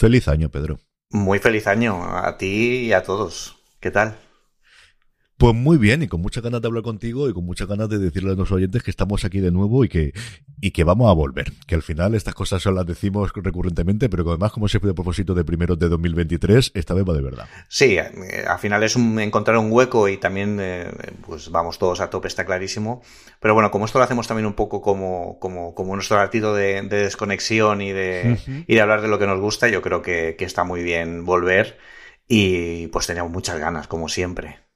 Feliz año, Pedro. Muy feliz año a ti y a todos. ¿Qué tal? Pues muy bien, y con muchas ganas de hablar contigo y con muchas ganas de decirle a los oyentes que estamos aquí de nuevo y que, y que vamos a volver. Que al final estas cosas son las decimos recurrentemente, pero que además, como siempre, de propósito de primeros de 2023, esta vez va de verdad. Sí, eh, al final es un, encontrar un hueco y también, eh, pues vamos todos a tope, está clarísimo. Pero bueno, como esto lo hacemos también un poco como, como, como nuestro latido de, de desconexión y de, y de hablar de lo que nos gusta, yo creo que, que está muy bien volver. Y pues teníamos muchas ganas, como siempre.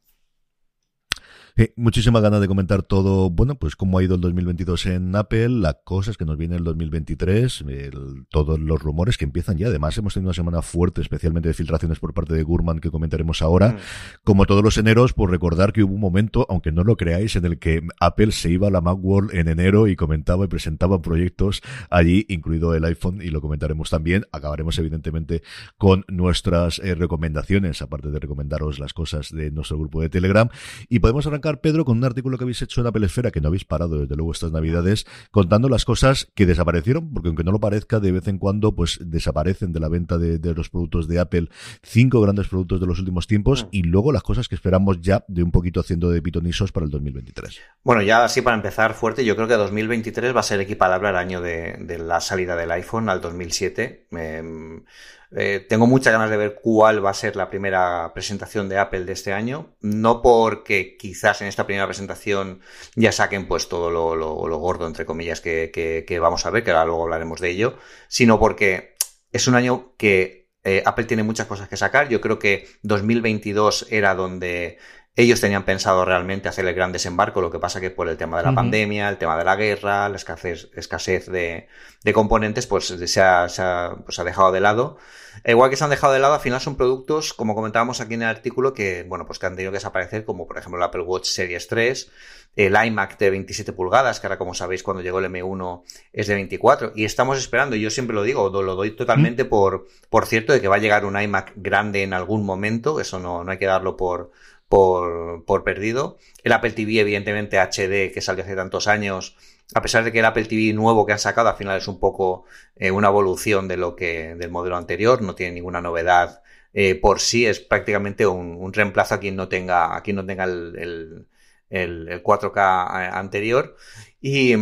Eh, muchísimas ganas de comentar todo, bueno, pues cómo ha ido el 2022 en Apple, las cosas que nos viene el 2023, el, todos los rumores que empiezan ya. Además, hemos tenido una semana fuerte, especialmente de filtraciones por parte de Gurman, que comentaremos ahora. Mm. Como todos los eneros, por recordar que hubo un momento, aunque no lo creáis, en el que Apple se iba a la Macworld en enero y comentaba y presentaba proyectos allí, incluido el iPhone, y lo comentaremos también. Acabaremos, evidentemente, con nuestras eh, recomendaciones, aparte de recomendaros las cosas de nuestro grupo de Telegram. Y podemos arrancar Pedro, con un artículo que habéis hecho en Apple Esfera, que no habéis parado desde luego estas navidades, contando las cosas que desaparecieron, porque aunque no lo parezca, de vez en cuando, pues desaparecen de la venta de, de los productos de Apple cinco grandes productos de los últimos tiempos mm. y luego las cosas que esperamos ya de un poquito haciendo de pitonisos para el 2023. Bueno, ya así para empezar fuerte, yo creo que 2023 va a ser equiparable al año de, de la salida del iPhone, al 2007. Eh, eh, tengo muchas ganas de ver cuál va a ser la primera presentación de Apple de este año. No porque quizás en esta primera presentación ya saquen pues todo lo, gordo, entre comillas, que, vamos a ver, que ahora luego hablaremos de ello, sino porque es un año que eh, Apple tiene muchas cosas que sacar. Yo creo que 2022 era donde ellos tenían pensado realmente hacer el gran desembarco, lo que pasa que por el tema de la uh -huh. pandemia, el tema de la guerra, la escasez, escasez de, de componentes, pues se ha, se ha, pues ha dejado de lado. Igual que se han dejado de lado, al final son productos, como comentábamos aquí en el artículo, que, bueno, pues que han tenido que desaparecer, como por ejemplo el Apple Watch Series 3, el iMac de 27 pulgadas, que ahora como sabéis cuando llegó el M1 es de 24, y estamos esperando, y yo siempre lo digo, lo doy totalmente por, por cierto de que va a llegar un iMac grande en algún momento, eso no, no hay que darlo por, por, perdido. El Apple TV, evidentemente, HD, que salió hace tantos años, a pesar de que el Apple TV nuevo que han sacado al final es un poco eh, una evolución de lo que del modelo anterior, no tiene ninguna novedad eh, por sí, es prácticamente un, reemplazo a quien no tenga, a quien no tenga el, el, el, el 4K anterior. Y,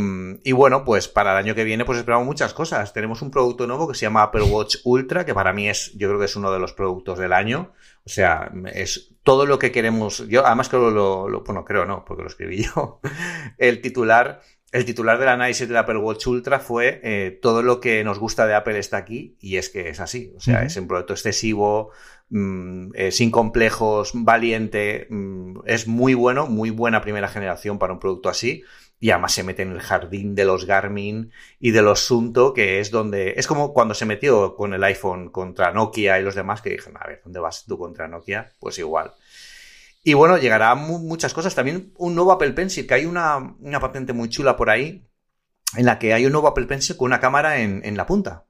y, bueno, pues para el año que viene, pues esperamos muchas cosas. Tenemos un producto nuevo que se llama Apple Watch Ultra, que para mí es, yo creo que es uno de los productos del año. O sea, es todo lo que queremos. Yo, además, creo lo, lo bueno, creo no, porque lo escribí yo. El titular el titular del análisis del Apple Watch Ultra fue eh, todo lo que nos gusta de Apple está aquí y es que es así. O sea, uh -huh. es un producto excesivo, mmm, eh, sin complejos, valiente, mmm, es muy bueno, muy buena primera generación para un producto así y además se mete en el jardín de los Garmin y de los Sunto, que es donde es como cuando se metió con el iPhone contra Nokia y los demás que dijeron, a ver, ¿dónde vas tú contra Nokia? Pues igual. Y bueno, llegará muchas cosas. También un nuevo Apple Pencil, que hay una, una, patente muy chula por ahí, en la que hay un nuevo Apple Pencil con una cámara en, en la punta.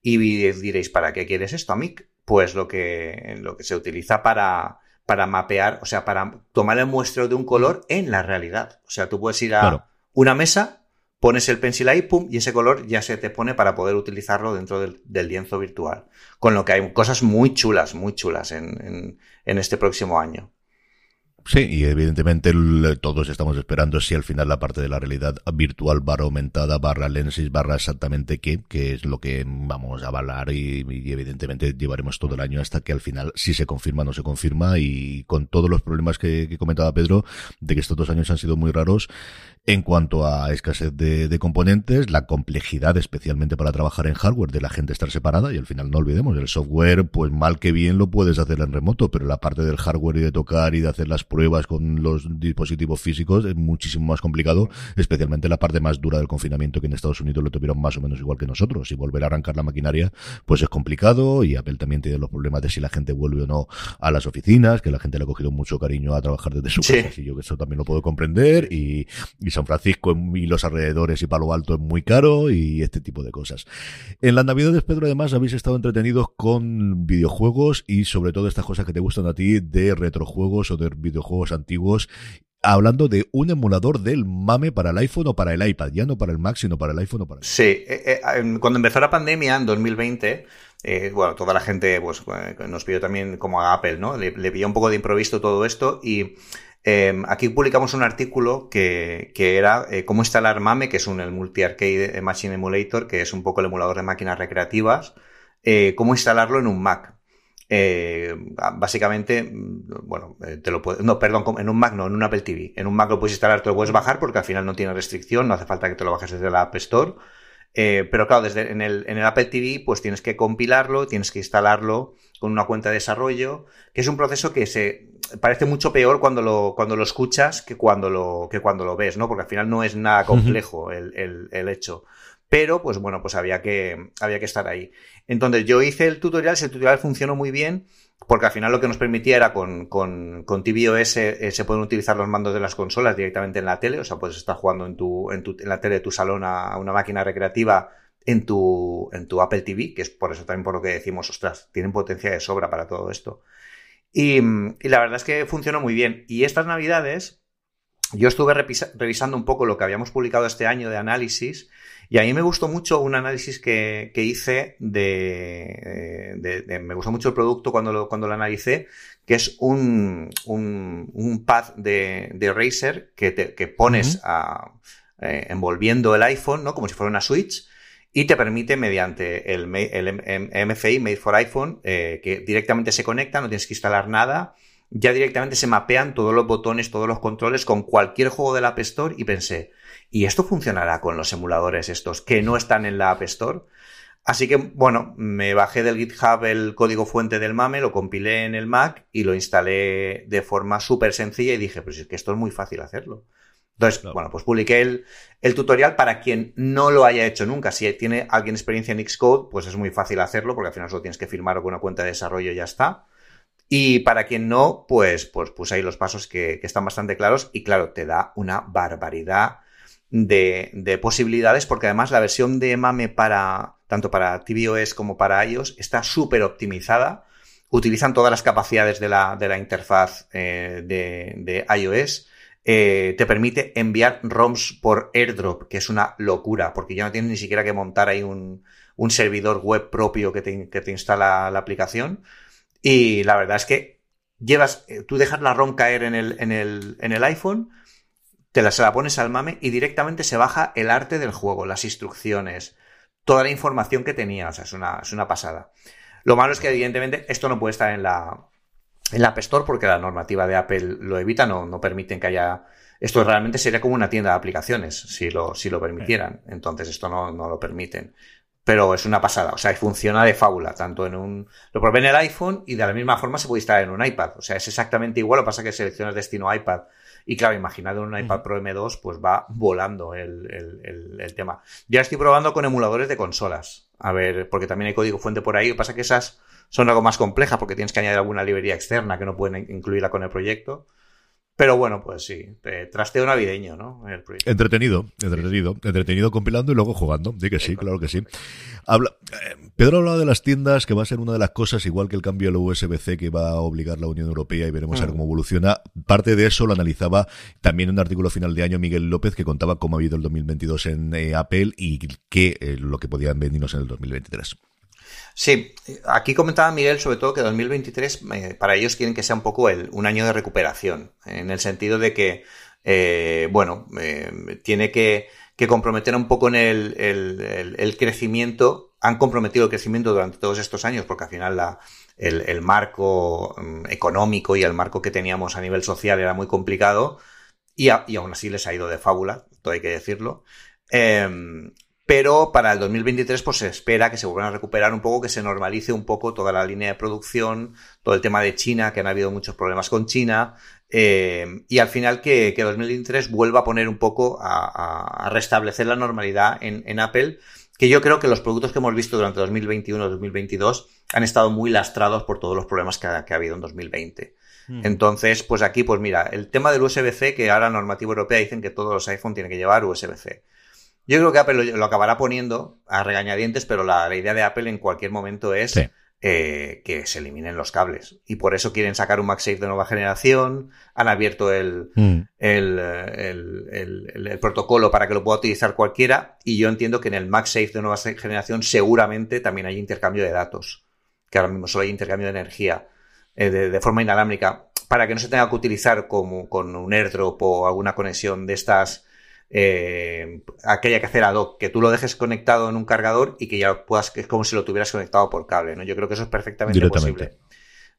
Y diréis, ¿para qué quieres esto, Amic? Pues lo que, lo que se utiliza para, para mapear, o sea, para tomar el muestreo de un color en la realidad. O sea, tú puedes ir a. una mesa, pones el pencil ahí, pum, y ese color ya se te pone para poder utilizarlo dentro del, lienzo virtual. Con lo que hay cosas muy chulas, muy chulas en este próximo año. Sí, y evidentemente todos estamos esperando si al final la parte de la realidad virtual barra aumentada, barra lenses, barra exactamente qué, que es lo que vamos a avalar y, evidentemente llevaremos todo el año hasta que al final si se confirma o no se confirma y con todos los problemas que, que comentaba Pedro de que estos dos años han sido muy raros, en cuanto a escasez de, componentes, la complejidad especialmente para trabajar en hardware de la gente estar separada y al final no olvidemos, el software pues mal que bien lo puedes hacer en remoto, pero la parte del hardware y de tocar y de hacer las pruebas con los dispositivos físicos es muchísimo más complicado, especialmente la parte más dura del confinamiento que en Estados Unidos lo tuvieron más o menos igual que nosotros y volver a arrancar la maquinaria pues es complicado y Apple también tiene los problemas de si la gente vuelve o no a las oficinas, que la gente le ha cogido mucho cariño a trabajar desde su casa y yo que eso también lo puedo comprender y San Francisco y los alrededores y Palo Alto es muy caro y este tipo de cosas. En las Navidades, Pedro, además habéis estado entretenidos con videojuegos y sobre todo estas cosas que te gustan a ti de retrojuegos o de videojuegos antiguos hablando de un emulador del MAME para el iPhone o para el iPad, ya no para el Mac, sino para el iPhone o para el Sí, eh, eh, cuando empezó la pandemia en 2020, eh, bueno, toda la gente pues, nos pidió también como a Apple, ¿no? Le, le un poco de improviso todo esto y Em, aquí publicamos un artículo que, era eh, cómo instalar MAME, que es un el Multi-Arcade Machine Emulator, que es un poco el emulador de máquinas recreativas, eh, cómo instalarlo en un Mac. Eh, básicamente, mm, bueno, te lo puedes, no, perdón, en un Mac no, en un Apple TV. En un Mac lo puedes instalar, te lo puedes bajar porque al final no tiene restricción, no hace falta que te lo bajes desde la App Store. pero claro, desde en el, en el Apple TV, pues tienes que compilarlo, tienes que instalarlo con una cuenta de desarrollo, que es un proceso que se parece mucho peor cuando lo, cuando lo escuchas que cuando lo, que cuando lo ves, ¿no? Porque al final no es nada complejo el, el, el hecho. Pero, pues bueno, pues había que, había que estar ahí. Entonces, yo hice el tutorial, ese tutorial funcionó muy bien, porque al final lo que nos permitía era con, con, con tvOS eh, se pueden utilizar los mandos de las consolas directamente en la tele, o sea, puedes estar jugando en tu, en tu, en la tele de tu salón a una máquina recreativa en tu, en tu Apple TV, que es por eso también por lo que decimos, ostras, tienen potencia de sobra para todo esto. Y, y la verdad es que funcionó muy bien. Y estas navidades, yo estuve revisando un poco lo que habíamos publicado este año de análisis y a mí me gustó mucho un análisis que, que hice de, de, Me gustó mucho el producto cuando lo, cuando lo analicé, que es un, un, un pad de, de Razer que, te, que pones a, eh, envolviendo el iPhone, ¿no? Como si fuera una Switch y te permite mediante el, el MFI, Made for iPhone, eh, que directamente se conecta, no tienes que instalar nada, ya directamente se mapean todos los botones, todos los controles con cualquier juego de la App Store y pensé, ¿y esto funcionará con los emuladores estos que no están en la App Store? Así que, bueno, me bajé del GitHub el código fuente del MAME, lo compilé en el Mac y lo instalé de forma súper sencilla y dije, pues es que esto es muy fácil hacerlo. Entonces, bueno, pues publiqué el, el, tutorial para quien no lo haya hecho nunca. Si tiene alguien experiencia en Xcode, pues es muy fácil hacerlo porque al final solo tienes que firmar con una cuenta de desarrollo y ya está. Y para quien no, pues, pues puse ahí los pasos que, que están bastante claros y claro, te da una barbaridad de, de, posibilidades porque además la versión de MAME para, tanto para tvOS como para iOS está súper optimizada. Utilizan todas las capacidades de la, de la interfaz eh, de, de iOS eh, te permite enviar ROMs por airdrop, que es una locura, porque ya no tienes ni siquiera que montar ahí un, un servidor web propio que te, que te, instala la aplicación. Y la verdad es que llevas, eh, tú dejas la ROM caer en el, en el, en el iPhone, te la, se la pones al mame y directamente se baja el arte del juego, las instrucciones, toda la información que tenía. O sea, es una, es una pasada. Lo malo es que, evidentemente, esto no puede estar en la, en la App Store porque la normativa de Apple lo evita, no, no permiten que haya... Esto realmente sería como una tienda de aplicaciones, si lo, si lo permitieran. Entonces esto no, no lo permiten. Pero es una pasada, o sea, funciona de fábula, tanto en un... Lo probé en el iPhone y de la misma forma se puede instalar en un iPad. O sea, es exactamente igual, lo que pasa es que seleccionas destino iPad. Y claro, imaginado en un iPad Pro M2, pues va volando el, el, el, el tema. Ya estoy probando con emuladores de consolas. A ver, porque también hay código fuente por ahí. Lo que pasa es que esas son algo más complejas porque tienes que añadir alguna librería externa que no pueden incluirla con el proyecto. Pero bueno, pues sí, trasteo navideño, ¿no? entretenido, entretenido, entretenido compilando y luego jugando. Sí que sí, claro que sí. Habla, eh, Pedro hablaba de las tiendas, que va a ser una de las cosas, igual que el cambio del USB-C que va a obligar la Unión Europea y veremos a ver mm. cómo evoluciona. Parte de eso lo analizaba también en un artículo final de año Miguel López que contaba cómo ha habido el 2022 en eh, Apple y qué eh, lo que podían venirnos en el 2023. Sí, aquí comentaba Miguel sobre todo que 2023 eh, para ellos quieren que sea un poco el, un año de recuperación, en el sentido de que, eh, bueno, eh, tiene que, comprometer un poco en el, crecimiento, han comprometido el crecimiento durante todos estos años, porque al final la, el, marco mm, económico y el marco que teníamos a nivel social era muy complicado y, y aún así les ha ido de fábula, todo hay que decirlo. Em, pero para el 2023 pues se espera que se vuelvan a recuperar un poco, que se normalice un poco toda la línea de producción, todo el tema de China, que han habido muchos problemas con China, eh, y al final que, que, 2023 vuelva a poner un poco a, restablecer la normalidad en, Apple, que yo creo que los productos que hemos visto durante 2021-2022 han estado muy lastrados por todos los problemas que ha, habido en 2020. Hmm. Entonces, pues aquí, pues mira, el tema del USB-C, que ahora normativa europea dicen que todos los iPhone tienen que llevar USB-C. Yo creo que Apple lo, acabará poniendo a regañadientes, pero la, idea de Apple en cualquier momento es eh, que se eliminen los cables. Y por eso quieren sacar un MagSafe de nueva generación, han abierto el, mm. el, el, protocolo para que lo pueda utilizar cualquiera, y yo entiendo que en el MagSafe de nueva generación seguramente también hay intercambio de datos, que ahora mismo solo hay intercambio de energía eh, de, de, forma inalámbrica, para que no se tenga que utilizar como con un airdrop o alguna conexión de estas eh, aquella que hacer ad hoc, que tú lo dejes conectado en un cargador y que ya puedas, que es como si lo tuvieras conectado por cable, ¿no? Yo creo que eso es perfectamente posible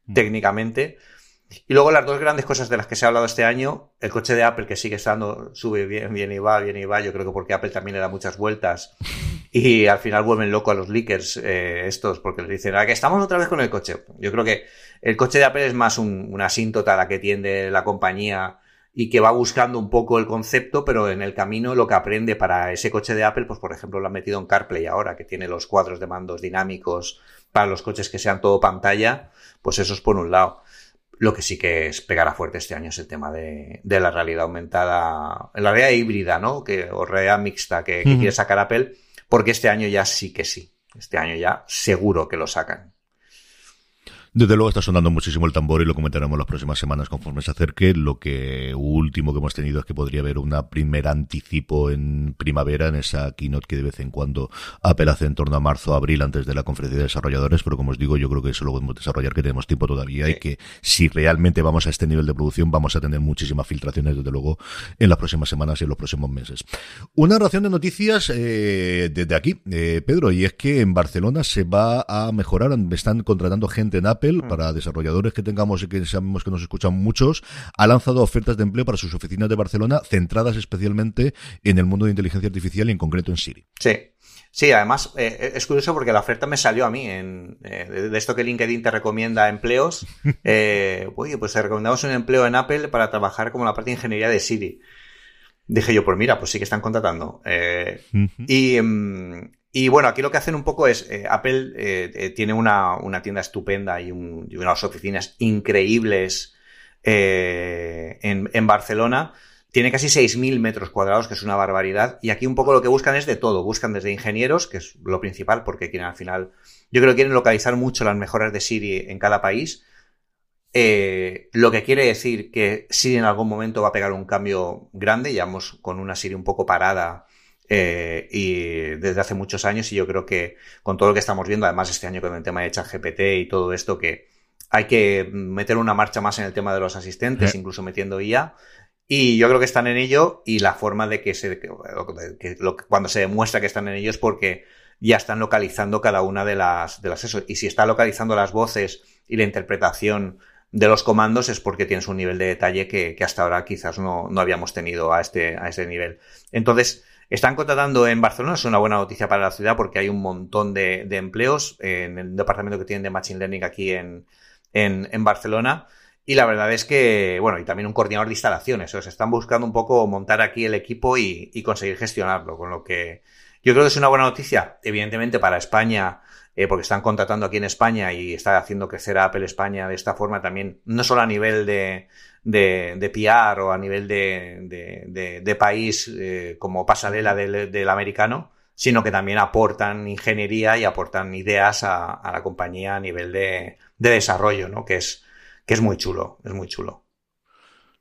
mm. técnicamente. Y luego las dos grandes cosas de las que se ha hablado este año, el coche de Apple que sigue estando, sube bien, bien y va, bien y va, yo creo que porque Apple también le da muchas vueltas y al final vuelven loco a los leakers eh, estos porque les dicen, ah, que estamos otra vez con el coche. Yo creo que el coche de Apple es más un, una asíntota a la que tiende la compañía y que va buscando un poco el concepto, pero en el camino lo que aprende para ese coche de Apple, pues por ejemplo lo han metido en CarPlay ahora, que tiene los cuadros de mandos dinámicos para los coches que sean todo pantalla, pues eso es por un lado. Lo que sí que es pegará fuerte este año es el tema de, de la realidad aumentada, la realidad híbrida, ¿no? Que, o realidad mixta que, que quiere sacar Apple, porque este año ya sí que sí. Este año ya seguro que lo sacan. Desde luego está sonando muchísimo el tambor y lo comentaremos las próximas semanas conforme se acerque. Lo que último que hemos tenido es que podría haber una primer anticipo en primavera en esa keynote que de vez en cuando Apple hace en torno a marzo, abril antes de la conferencia de desarrolladores, pero como os digo, yo creo que eso lo podemos desarrollar, que tenemos tiempo todavía y que si realmente vamos a este nivel de producción vamos a tener muchísimas filtraciones desde luego en las próximas semanas y en los próximos meses. Una ración de noticias eh, desde aquí, eh, Pedro, y es que en Barcelona se va a mejorar, están contratando gente en Apple Mm. para desarrolladores que tengamos y que sabemos que nos escuchan muchos, ha lanzado ofertas de empleo para sus oficinas de Barcelona centradas especialmente en el mundo de inteligencia artificial y en concreto en Siri. Sí. Sí, además eh, es curioso porque la oferta me salió a mí en, eh, de esto que LinkedIn te recomienda empleos. Eh, oye, pues te recomendamos un empleo en Apple para trabajar como la parte de ingeniería de Siri. Dije yo, pues mira, pues sí que están contratando. Y, mm, y bueno, aquí lo que hacen un poco es, eh, Apple eh, eh, tiene una, una, tienda estupenda y, unas oficinas increíbles en, Barcelona. Tiene casi 6.000 metros cuadrados, que es una barbaridad. Y aquí un poco lo que buscan es de todo. Buscan desde ingenieros, que es lo principal, porque quieren al final, yo creo que quieren localizar mucho las mejoras de Siri en cada país. lo que quiere decir que Siri en algún momento va a pegar un cambio grande, ya vamos con una Siri un poco parada eh, y desde hace muchos años y yo creo que con todo lo que estamos viendo, además este año con el tema de ChatGPT y todo esto, que hay que meter una marcha más en el tema de los asistentes, incluso metiendo IA. Y yo creo que están en ello y la forma de que se, que, cuando se demuestra que están en ello es porque ya están localizando cada una de las, de las eso. Y si está localizando las voces y la interpretación de los comandos es porque tienes un nivel de detalle que, que hasta ahora quizás no, no, habíamos tenido a este, a este nivel. Entonces, están contratando en Barcelona, es una buena noticia para la ciudad porque hay un montón de, empleos en el departamento que tienen de Machine Learning aquí en, en, Barcelona. Y la verdad es que, bueno, y también un coordinador de instalaciones. O sea, están buscando un poco montar aquí el equipo y, y, conseguir gestionarlo. Con lo que yo creo que es una buena noticia, evidentemente, para España, eh, porque están contratando aquí en España y está haciendo crecer a Apple España de esta forma también, no solo a nivel de, de, de PR o a nivel de, de, país eh, como pasarela del, americano, sino que también aportan ingeniería y aportan ideas a, a la compañía a nivel de, desarrollo, ¿no? Que es, que es muy chulo, es muy chulo.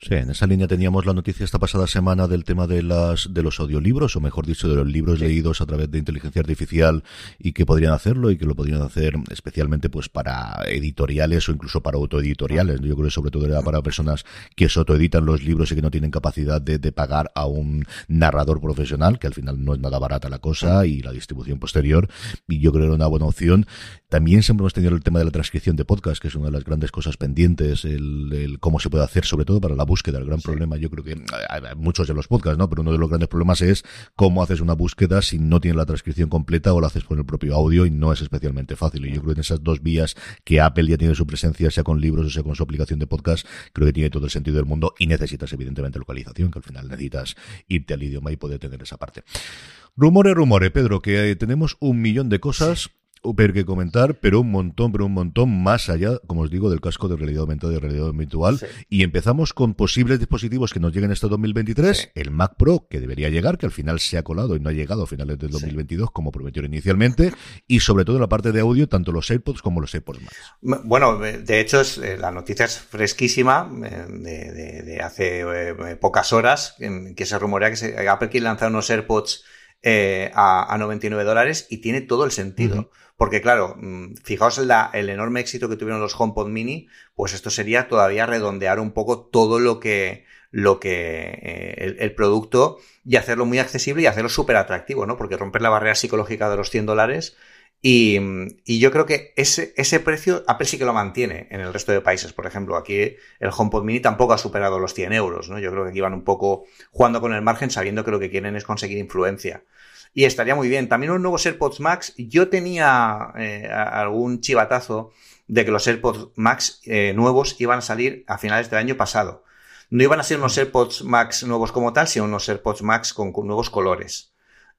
Sí, en esa línea teníamos la noticia esta pasada semana del tema de las de los audiolibros, o mejor dicho, de los libros leídos a través de inteligencia artificial y que podrían hacerlo y que lo podrían hacer especialmente pues para editoriales o incluso para autoeditoriales. Yo creo que sobre todo era para personas que autoeditan los libros y que no tienen capacidad de, de pagar a un narrador profesional, que al final no es nada barata la cosa, y la distribución posterior. Y yo creo que era una buena opción. También siempre hemos tenido el tema de la transcripción de podcast, que es una de las grandes cosas pendientes, el, el cómo se puede hacer, sobre todo para la búsqueda. El gran problema, yo creo que hay muchos de los podcasts, ¿no? Pero uno de los grandes problemas es cómo haces una búsqueda si no tienes la transcripción completa o lo haces por el propio audio y no es especialmente fácil. Y yo creo que en esas dos vías que Apple ya tiene su presencia, sea con libros o sea con su aplicación de podcast, creo que tiene todo el sentido del mundo y necesitas evidentemente localización, que al final necesitas irte al idioma y poder tener esa parte. Rumores, rumores, Pedro, que eh, tenemos un millón de cosas ver que comentar, pero un montón, pero un montón más allá, como os digo, del casco de realidad aumentada y realidad virtual. Y empezamos con posibles dispositivos que nos lleguen este 2023. El Mac Pro, que debería llegar, que al final se ha colado y no ha llegado a finales del 2022, como prometió inicialmente. Y sobre todo en la parte de audio, tanto los AirPods como los AirPods Max. Bueno, de hecho, eh, la noticia es fresquísima, eh, de, de, hace eh, pocas horas, que se rumorea que se, Apple quiere lanzar unos AirPods a, a, 99 dólares y tiene todo el sentido. Porque claro, mm, fijaos la, el enorme éxito que tuvieron los HomePod Mini, pues esto sería todavía redondear un poco todo lo que, lo que eh, el, producto y hacerlo muy accesible y hacerlo súper atractivo, ¿no? Porque romper la barrera psicológica de los 100 dólares y, y, yo creo que ese, ese precio Apple sí que lo mantiene en el resto de países. Por ejemplo, aquí el HomePod Mini tampoco ha superado los 100 euros, ¿no? Yo creo que aquí van un poco jugando con el margen sabiendo que lo que quieren es conseguir influencia y estaría muy bien. También un nuevos AirPods Max. Yo tenía eh, algún chivatazo de que los AirPods Max eh, nuevos iban a salir a finales del año pasado. No iban a ser unos AirPods Max nuevos como tal, sino unos AirPods Max con, nuevos colores.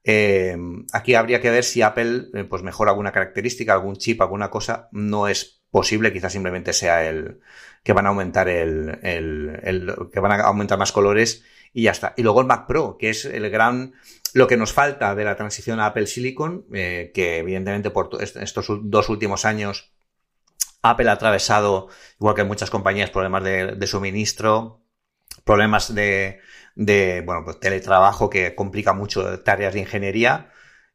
Eh, aquí habría que ver si Apple pues mejora alguna característica, algún chip, alguna cosa. No es posible, quizás simplemente sea el que van a aumentar el, el, el que van a aumentar más colores y ya está. Y luego el Mac Pro, que es el gran lo que nos falta de la transición a Apple Silicon, eh, que evidentemente por estos dos últimos años Apple ha atravesado, igual que muchas compañías, problemas de, suministro, problemas de, de bueno, pues teletrabajo que complica mucho tareas de ingeniería.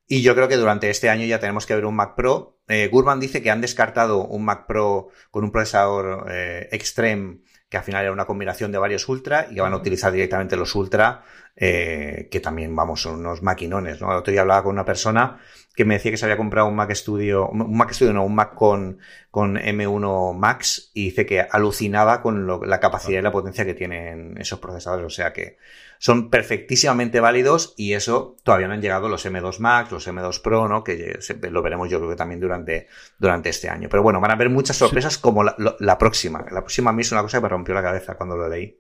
Y yo creo que durante este año ya tenemos que ver un Mac Pro. Eh, Gurman dice que han descartado un Mac Pro con un procesador eh, Extreme que al final era una combinación de varios Ultra y que van a utilizar directamente los Ultra, eh, que también, vamos, son unos maquinones, ¿no? El otro día hablaba con una persona que me decía que se había comprado un Mac Studio, un Mac Studio, no, un Mac con, con M1 Max y dice que alucinaba con la capacidad y la potencia que tienen esos procesadores, o sea que son perfectísimamente válidos y eso todavía no han llegado los M2 Max, los M2 Pro, ¿no? Que lo veremos yo creo que también durante, durante este año. Pero bueno, van a haber muchas sorpresas como la, la, próxima. La próxima a mí es una cosa que me rompió la cabeza cuando lo leí.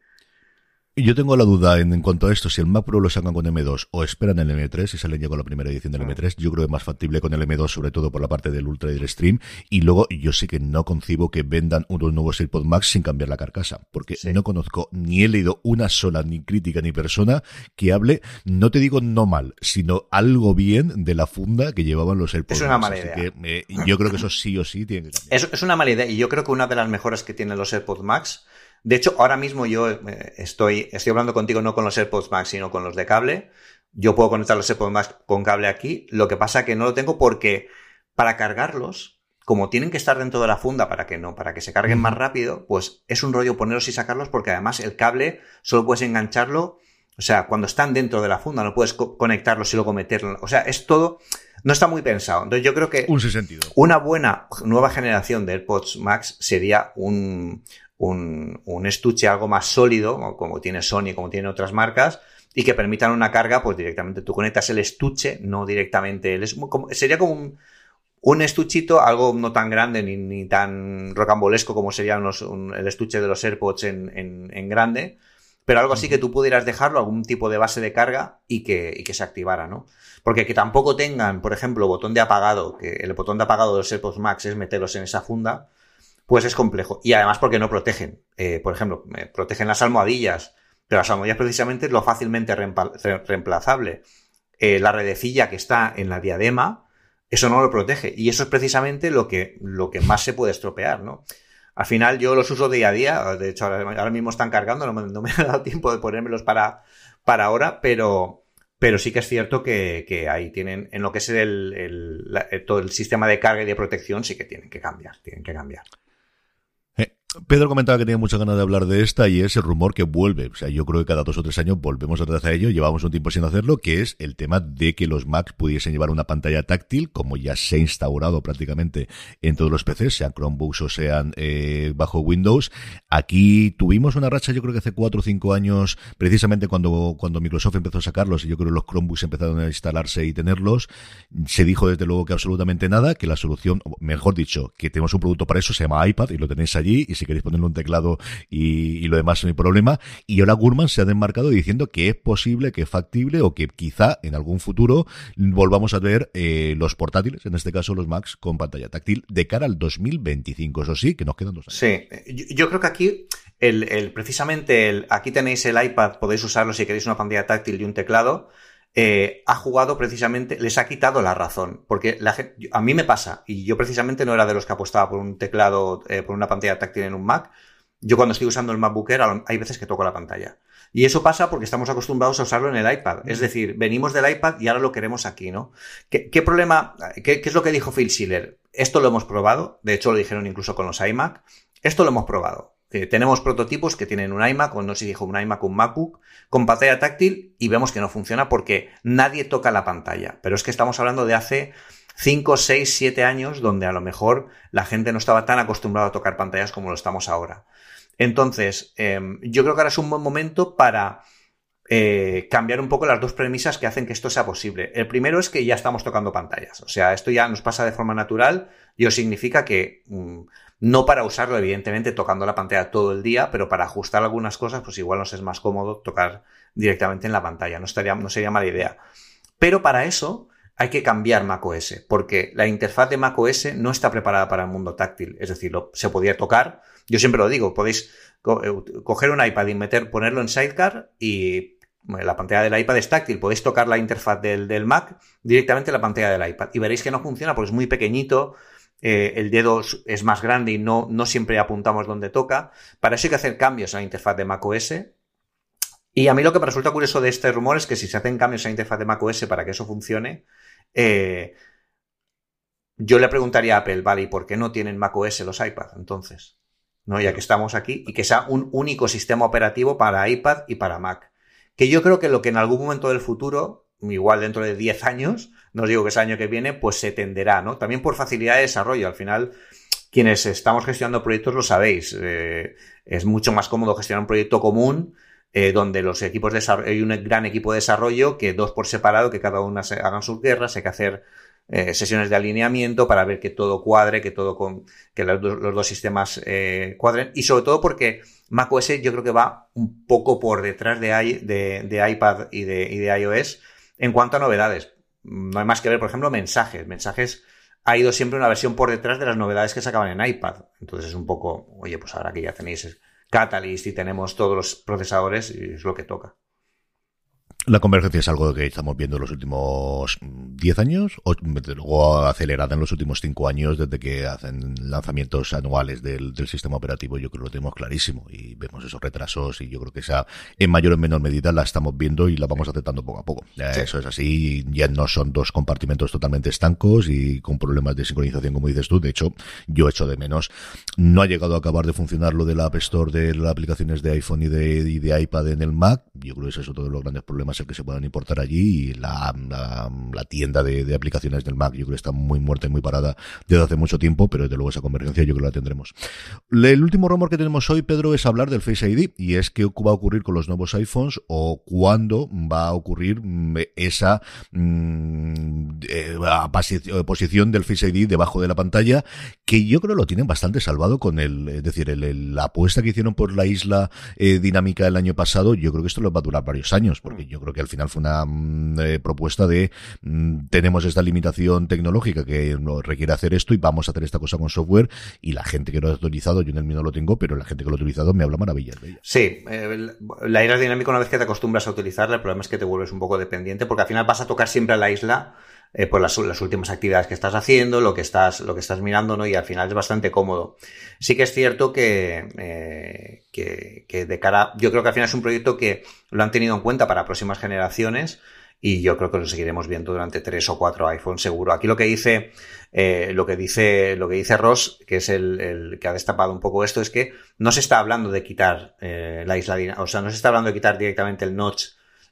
Yo tengo la duda en, cuanto a esto, si el Mac Pro lo sacan con M2 o esperan el M3 y salen ya con la primera edición del M3, yo creo que es más factible con el M2, sobre todo por la parte del Ultra y del Stream. Y luego yo sí que no concibo que vendan unos nuevos AirPods Max sin cambiar la carcasa, porque no conozco ni he leído una sola ni crítica ni persona que hable, no te digo no mal, sino algo bien de la funda que llevaban los AirPods Es una mala idea. Que, eh, yo creo que eso sí o sí tiene que cambiar. Es, es una mala idea y yo creo que una de las mejoras que tienen los AirPods Max de hecho, ahora mismo yo eh, estoy, estoy hablando contigo no con los AirPods Max, sino con los de cable. Yo puedo conectar los AirPods Max con cable aquí. Lo que pasa es que no lo tengo porque para cargarlos, como tienen que estar dentro de la funda para que no, para que se carguen más rápido, pues es un rollo ponerlos y sacarlos porque además el cable solo puedes engancharlo, o sea, cuando están dentro de la funda, no puedes conectarlos y luego meterlo. O sea, es todo, no está muy pensado. Entonces yo creo que un sentido. una buena nueva generación de AirPods Max sería un, un, un estuche algo más sólido, como tiene Sony, como tiene otras marcas, y que permitan una carga, pues directamente. Tú conectas el estuche, no directamente. El, sería como un, un estuchito, algo no tan grande ni, ni tan rocambolesco como sería unos, el estuche de los AirPods en, en, en, grande, pero algo así que tú pudieras dejarlo, algún tipo de base de carga y que, y que se activara, ¿no? Porque que tampoco tengan, por ejemplo, botón de apagado, que el botón de apagado de los AirPods Max es meterlos en esa funda, pues es complejo. Y además porque no protegen. Eh, por ejemplo, protegen las almohadillas, pero las almohadillas precisamente es lo fácilmente reemplazable. Eh, la redecilla que está en la diadema, eso no lo protege. Y eso es precisamente lo que, lo que más se puede estropear, ¿no? al final yo los uso día a día, de hecho ahora, mismo están cargando, no me, no ha dado tiempo de ponérmelos para, para ahora, pero, pero sí que es cierto que, que ahí tienen, en lo que es el, todo el sistema de carga y de protección, sí que tienen que cambiar, tienen que cambiar. Pedro comentaba que tenía muchas ganas de hablar de esta y es el rumor que vuelve. O sea, yo creo que cada dos o tres años volvemos vez a ello. Llevamos un tiempo sin hacerlo, que es el tema de que los Macs pudiesen llevar una pantalla táctil, como ya se ha instaurado prácticamente en todos los PCs, sean Chromebooks o sean eh, bajo Windows. Aquí tuvimos una racha, yo creo que hace cuatro o cinco años, precisamente cuando, cuando Microsoft empezó a sacarlos y yo creo que los Chromebooks empezaron a instalarse y tenerlos. Se dijo desde luego que absolutamente nada, que la solución, mejor dicho, que tenemos un producto para eso, se llama iPad y lo tenéis allí y si queréis ponerle un teclado y, lo demás no hay problema. Y ahora Gurman se ha desmarcado diciendo que es posible, que es factible o que quizá en algún futuro volvamos a ver eh, los portátiles, en este caso los Macs, con pantalla táctil de cara al 2025. Eso sí, que nos quedan dos años. Sí, yo, creo que aquí el, precisamente el, aquí tenéis el iPad, podéis usarlo si queréis una pantalla táctil y un teclado. Eh, ha jugado precisamente, les ha quitado la razón. Porque la a mí me pasa, y yo precisamente no era de los que apostaba por un teclado, eh, por una pantalla táctil en un Mac. Yo cuando estoy usando el MacBook Air hay veces que toco la pantalla. Y eso pasa porque estamos acostumbrados a usarlo en el iPad. Es decir, venimos del iPad y ahora lo queremos aquí, ¿no? ¿Qué, problema, qué, qué, es lo que dijo Phil Schiller? Esto lo hemos probado, de hecho lo dijeron incluso con los iMac. Esto lo hemos probado tenemos prototipos que tienen un iMac, o no sé si dijo un iMac un MacBook, con pantalla táctil y vemos que no funciona porque nadie toca la pantalla. Pero es que estamos hablando de hace 5, 6, 7 años donde a lo mejor la gente no estaba tan acostumbrada a tocar pantallas como lo estamos ahora. Entonces, em, yo creo que ahora es un buen momento para eh, cambiar un poco las dos premisas que hacen que esto sea posible. El primero es que ya estamos tocando pantallas. O sea, esto ya nos pasa de forma natural y os significa que... Mm, no para usarlo, evidentemente, tocando la pantalla todo el día, pero para ajustar algunas cosas, pues igual nos es más cómodo tocar directamente en la pantalla. No, no sería mala idea. Pero para eso hay que cambiar macOS, porque la interfaz de macOS no está preparada para el mundo táctil. Es decir, se podía tocar. Yo siempre lo digo, podéis eh, coger un iPad y meter, ponerlo en Sidecar y la pantalla del iPad es táctil, podéis tocar la interfaz del, del Mac directamente en la pantalla del iPad y veréis que no funciona porque es muy pequeñito, eh, el dedo es más grande y no, no siempre apuntamos donde toca. Para eso hay que hacer cambios a la interfaz de macOS. Y a mí lo que me resulta curioso de este rumor es que si se hacen cambios a la interfaz de macOS para que eso funcione, eh, yo le preguntaría a Apple, vale, ¿y por qué no tienen macOS los iPads entonces? ¿No? Ya que estamos aquí y que sea un único sistema operativo para iPad y para Mac. Que yo creo que lo que en algún momento del futuro, igual dentro de 10 años, no os digo que es el año que viene, pues se tenderá, ¿no? También por facilidad de desarrollo. Al final, quienes estamos gestionando proyectos lo sabéis. Eh, es mucho más cómodo gestionar un proyecto común eh, donde los equipos de desarrollo, hay un gran equipo de desarrollo que dos por separado, que cada una se, hagan sus guerras, hay que hacer eh, sesiones de alineamiento para ver que todo cuadre, que todo con, que los, dos sistemas cuadren y sobre todo porque macOS yo creo que va un poco por detrás de, de, iPad y de iOS en cuanto a novedades no hay más que ver, por ejemplo, mensajes. Mensajes ha ido siempre una versión por detrás de las novedades que sacaban en iPad. Entonces es un poco, oye, pues ahora que ya tenéis Catalyst y tenemos todos los procesadores, es lo que toca. La convergencia es algo que estamos viendo en los últimos 10 años, o luego acelerada en los últimos 5 años, desde que hacen lanzamientos anuales del, sistema operativo. Yo creo que lo tenemos clarísimo y vemos esos retrasos y yo creo que esa, en mayor o menor medida, la estamos viendo y la vamos aceptando poco a poco. Eso es así, ya no son dos compartimentos totalmente estancos y con problemas de sincronización, como dices tú. De hecho, yo echo de menos. No ha llegado a acabar de funcionar lo de la App Store de las aplicaciones de iPhone y de, y de iPad en el Mac. Yo creo que ese es uno de los grandes problemas el que se puedan importar allí y la, la, tienda de, aplicaciones del Mac yo creo que está muy muerta y muy parada desde hace mucho tiempo, pero desde luego esa convergencia yo creo que la tendremos. El último rumor que tenemos hoy, Pedro, es hablar del Face ID y es qué va a ocurrir con los nuevos iPhones o cuándo va a ocurrir mm, esa mm, eh, posición del Face ID debajo de la pantalla que yo creo lo tienen bastante salvado con el, es decir, la apuesta que hicieron por la isla eh, dinámica el año pasado, yo creo que esto lo va a durar varios años porque yo creo que al final fue una mm, eh, propuesta de mm, tenemos esta limitación tecnológica que nos requiere hacer esto y vamos a hacer esta cosa con software y la gente que lo ha utilizado, yo en el mío no lo tengo, pero la gente que lo ha utilizado me habla maravillas de ella. Sí, eh, la isla dinámica una vez que te acostumbras a utilizarla, el problema es que te vuelves un poco dependiente porque al final vas a tocar siempre a la isla eh, pues las, las, últimas actividades que estás haciendo, lo que estás, lo que estás mirando, ¿no? Y al final es bastante cómodo. Sí que es cierto que, eh, que, que, de cara, yo creo que al final es un proyecto que lo han tenido en cuenta para próximas generaciones y yo creo que lo seguiremos viendo durante tres o cuatro iPhones seguro. Aquí lo que dice, eh, lo que dice, lo que dice Ross, que es el, el, que ha destapado un poco esto, es que no se está hablando de quitar eh, la isla, o sea, no se está hablando de quitar directamente el notch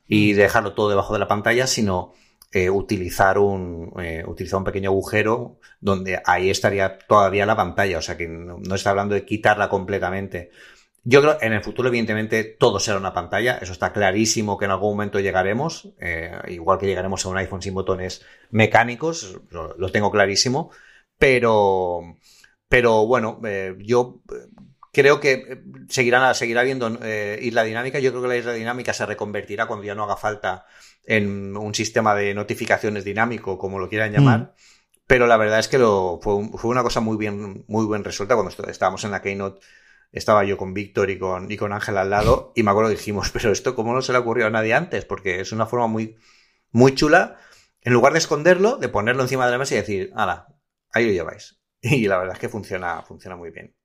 y mm. dejarlo todo debajo de la pantalla, sino eh, utilizar un eh, utilizar un pequeño agujero donde ahí estaría todavía la pantalla, o sea que no, está hablando de quitarla completamente. Yo creo en el futuro, evidentemente, todo será una pantalla. Eso está clarísimo que en algún momento llegaremos. Eh, igual que llegaremos a un iPhone sin botones mecánicos, lo, tengo clarísimo. Pero, pero bueno, yo creo que seguirán, seguirá habiendo eh, isla dinámica. Yo creo que la isla dinámica se reconvertirá cuando ya no haga falta en un sistema de notificaciones dinámico, como lo quieran llamar. Mm. Pero la verdad es que lo, fue, fue, una cosa muy bien, muy bien resuelta cuando estábamos en la Keynote estaba yo con Víctor y con, y con Ángel al lado y me acuerdo que dijimos, pero esto cómo no se le ocurrió a nadie antes, porque es una forma muy, muy chula, en lugar de esconderlo, de ponerlo encima de la mesa y decir, ala, ahí lo lleváis. Y la verdad es que funciona, funciona muy bien.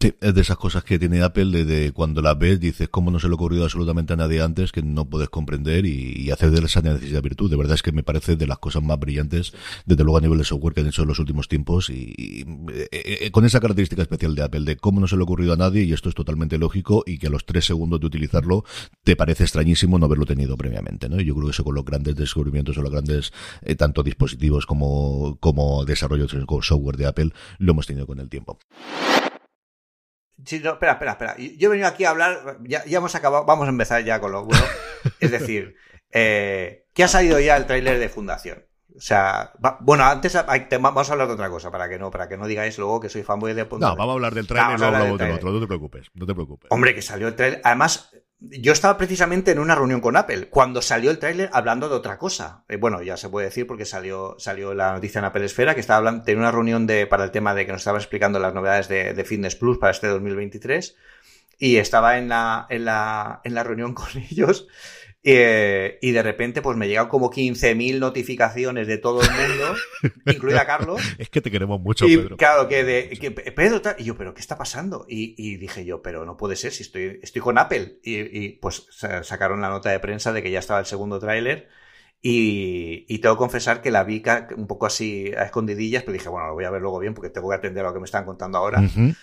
Sí, es de esas cosas que tiene Apple, de, de, cuando la ves dices cómo no se le ha ocurrido absolutamente a nadie antes que no puedes comprender y, hacer de esa necesidad virtud. De verdad es que me parece de las cosas más brillantes, desde luego a nivel de software que han hecho en los últimos tiempos y, y eh, eh, con esa característica especial de Apple, de cómo no se le ha ocurrido a nadie y esto es totalmente lógico y que a los tres segundos de utilizarlo te parece extrañísimo no haberlo tenido previamente, ¿no? Yo creo que eso con los grandes descubrimientos o los grandes eh, tanto dispositivos como, como desarrollos de software de Apple lo hemos tenido con el tiempo. Sí, no, espera, espera, espera. Yo he venido aquí a hablar, ya, ya hemos acabado, vamos a empezar ya con lo bueno. es decir, eh, ¿qué ha salido ya el tráiler de Fundación? O sea, va, bueno, antes hay, te, vamos a hablar de otra cosa, para que no, para que no digáis luego que soy fanboy de No, vamos a hablar del tráiler luego hablamos del otro, no te preocupes, no te preocupes. Hombre, que salió el tráiler. Además, yo estaba precisamente en una reunión con Apple cuando salió el tráiler hablando de otra cosa. Eh, bueno, ya se puede decir porque salió, salió la noticia en Apple Esfera que estaba hablando, tenía una reunión de, para el tema de que nos estaba explicando las novedades de, de Fitness Plus para este 2023 y estaba en la, en la, en la reunión con ellos eh, y de repente, pues me llegan como 15.000 notificaciones de todo el mundo, incluida Carlos. Es que te queremos mucho, y, Pedro. Claro, que de. Que, Pedro, y yo, ¿pero qué está pasando? Y, y, dije yo, pero no puede ser si estoy, estoy con Apple. Y, y pues sacaron la nota de prensa de que ya estaba el segundo tráiler. Y, y, tengo que confesar que la vi un poco así a escondidillas, pero dije, bueno, lo voy a ver luego bien porque tengo que atender a lo que me están contando ahora. Uh -huh.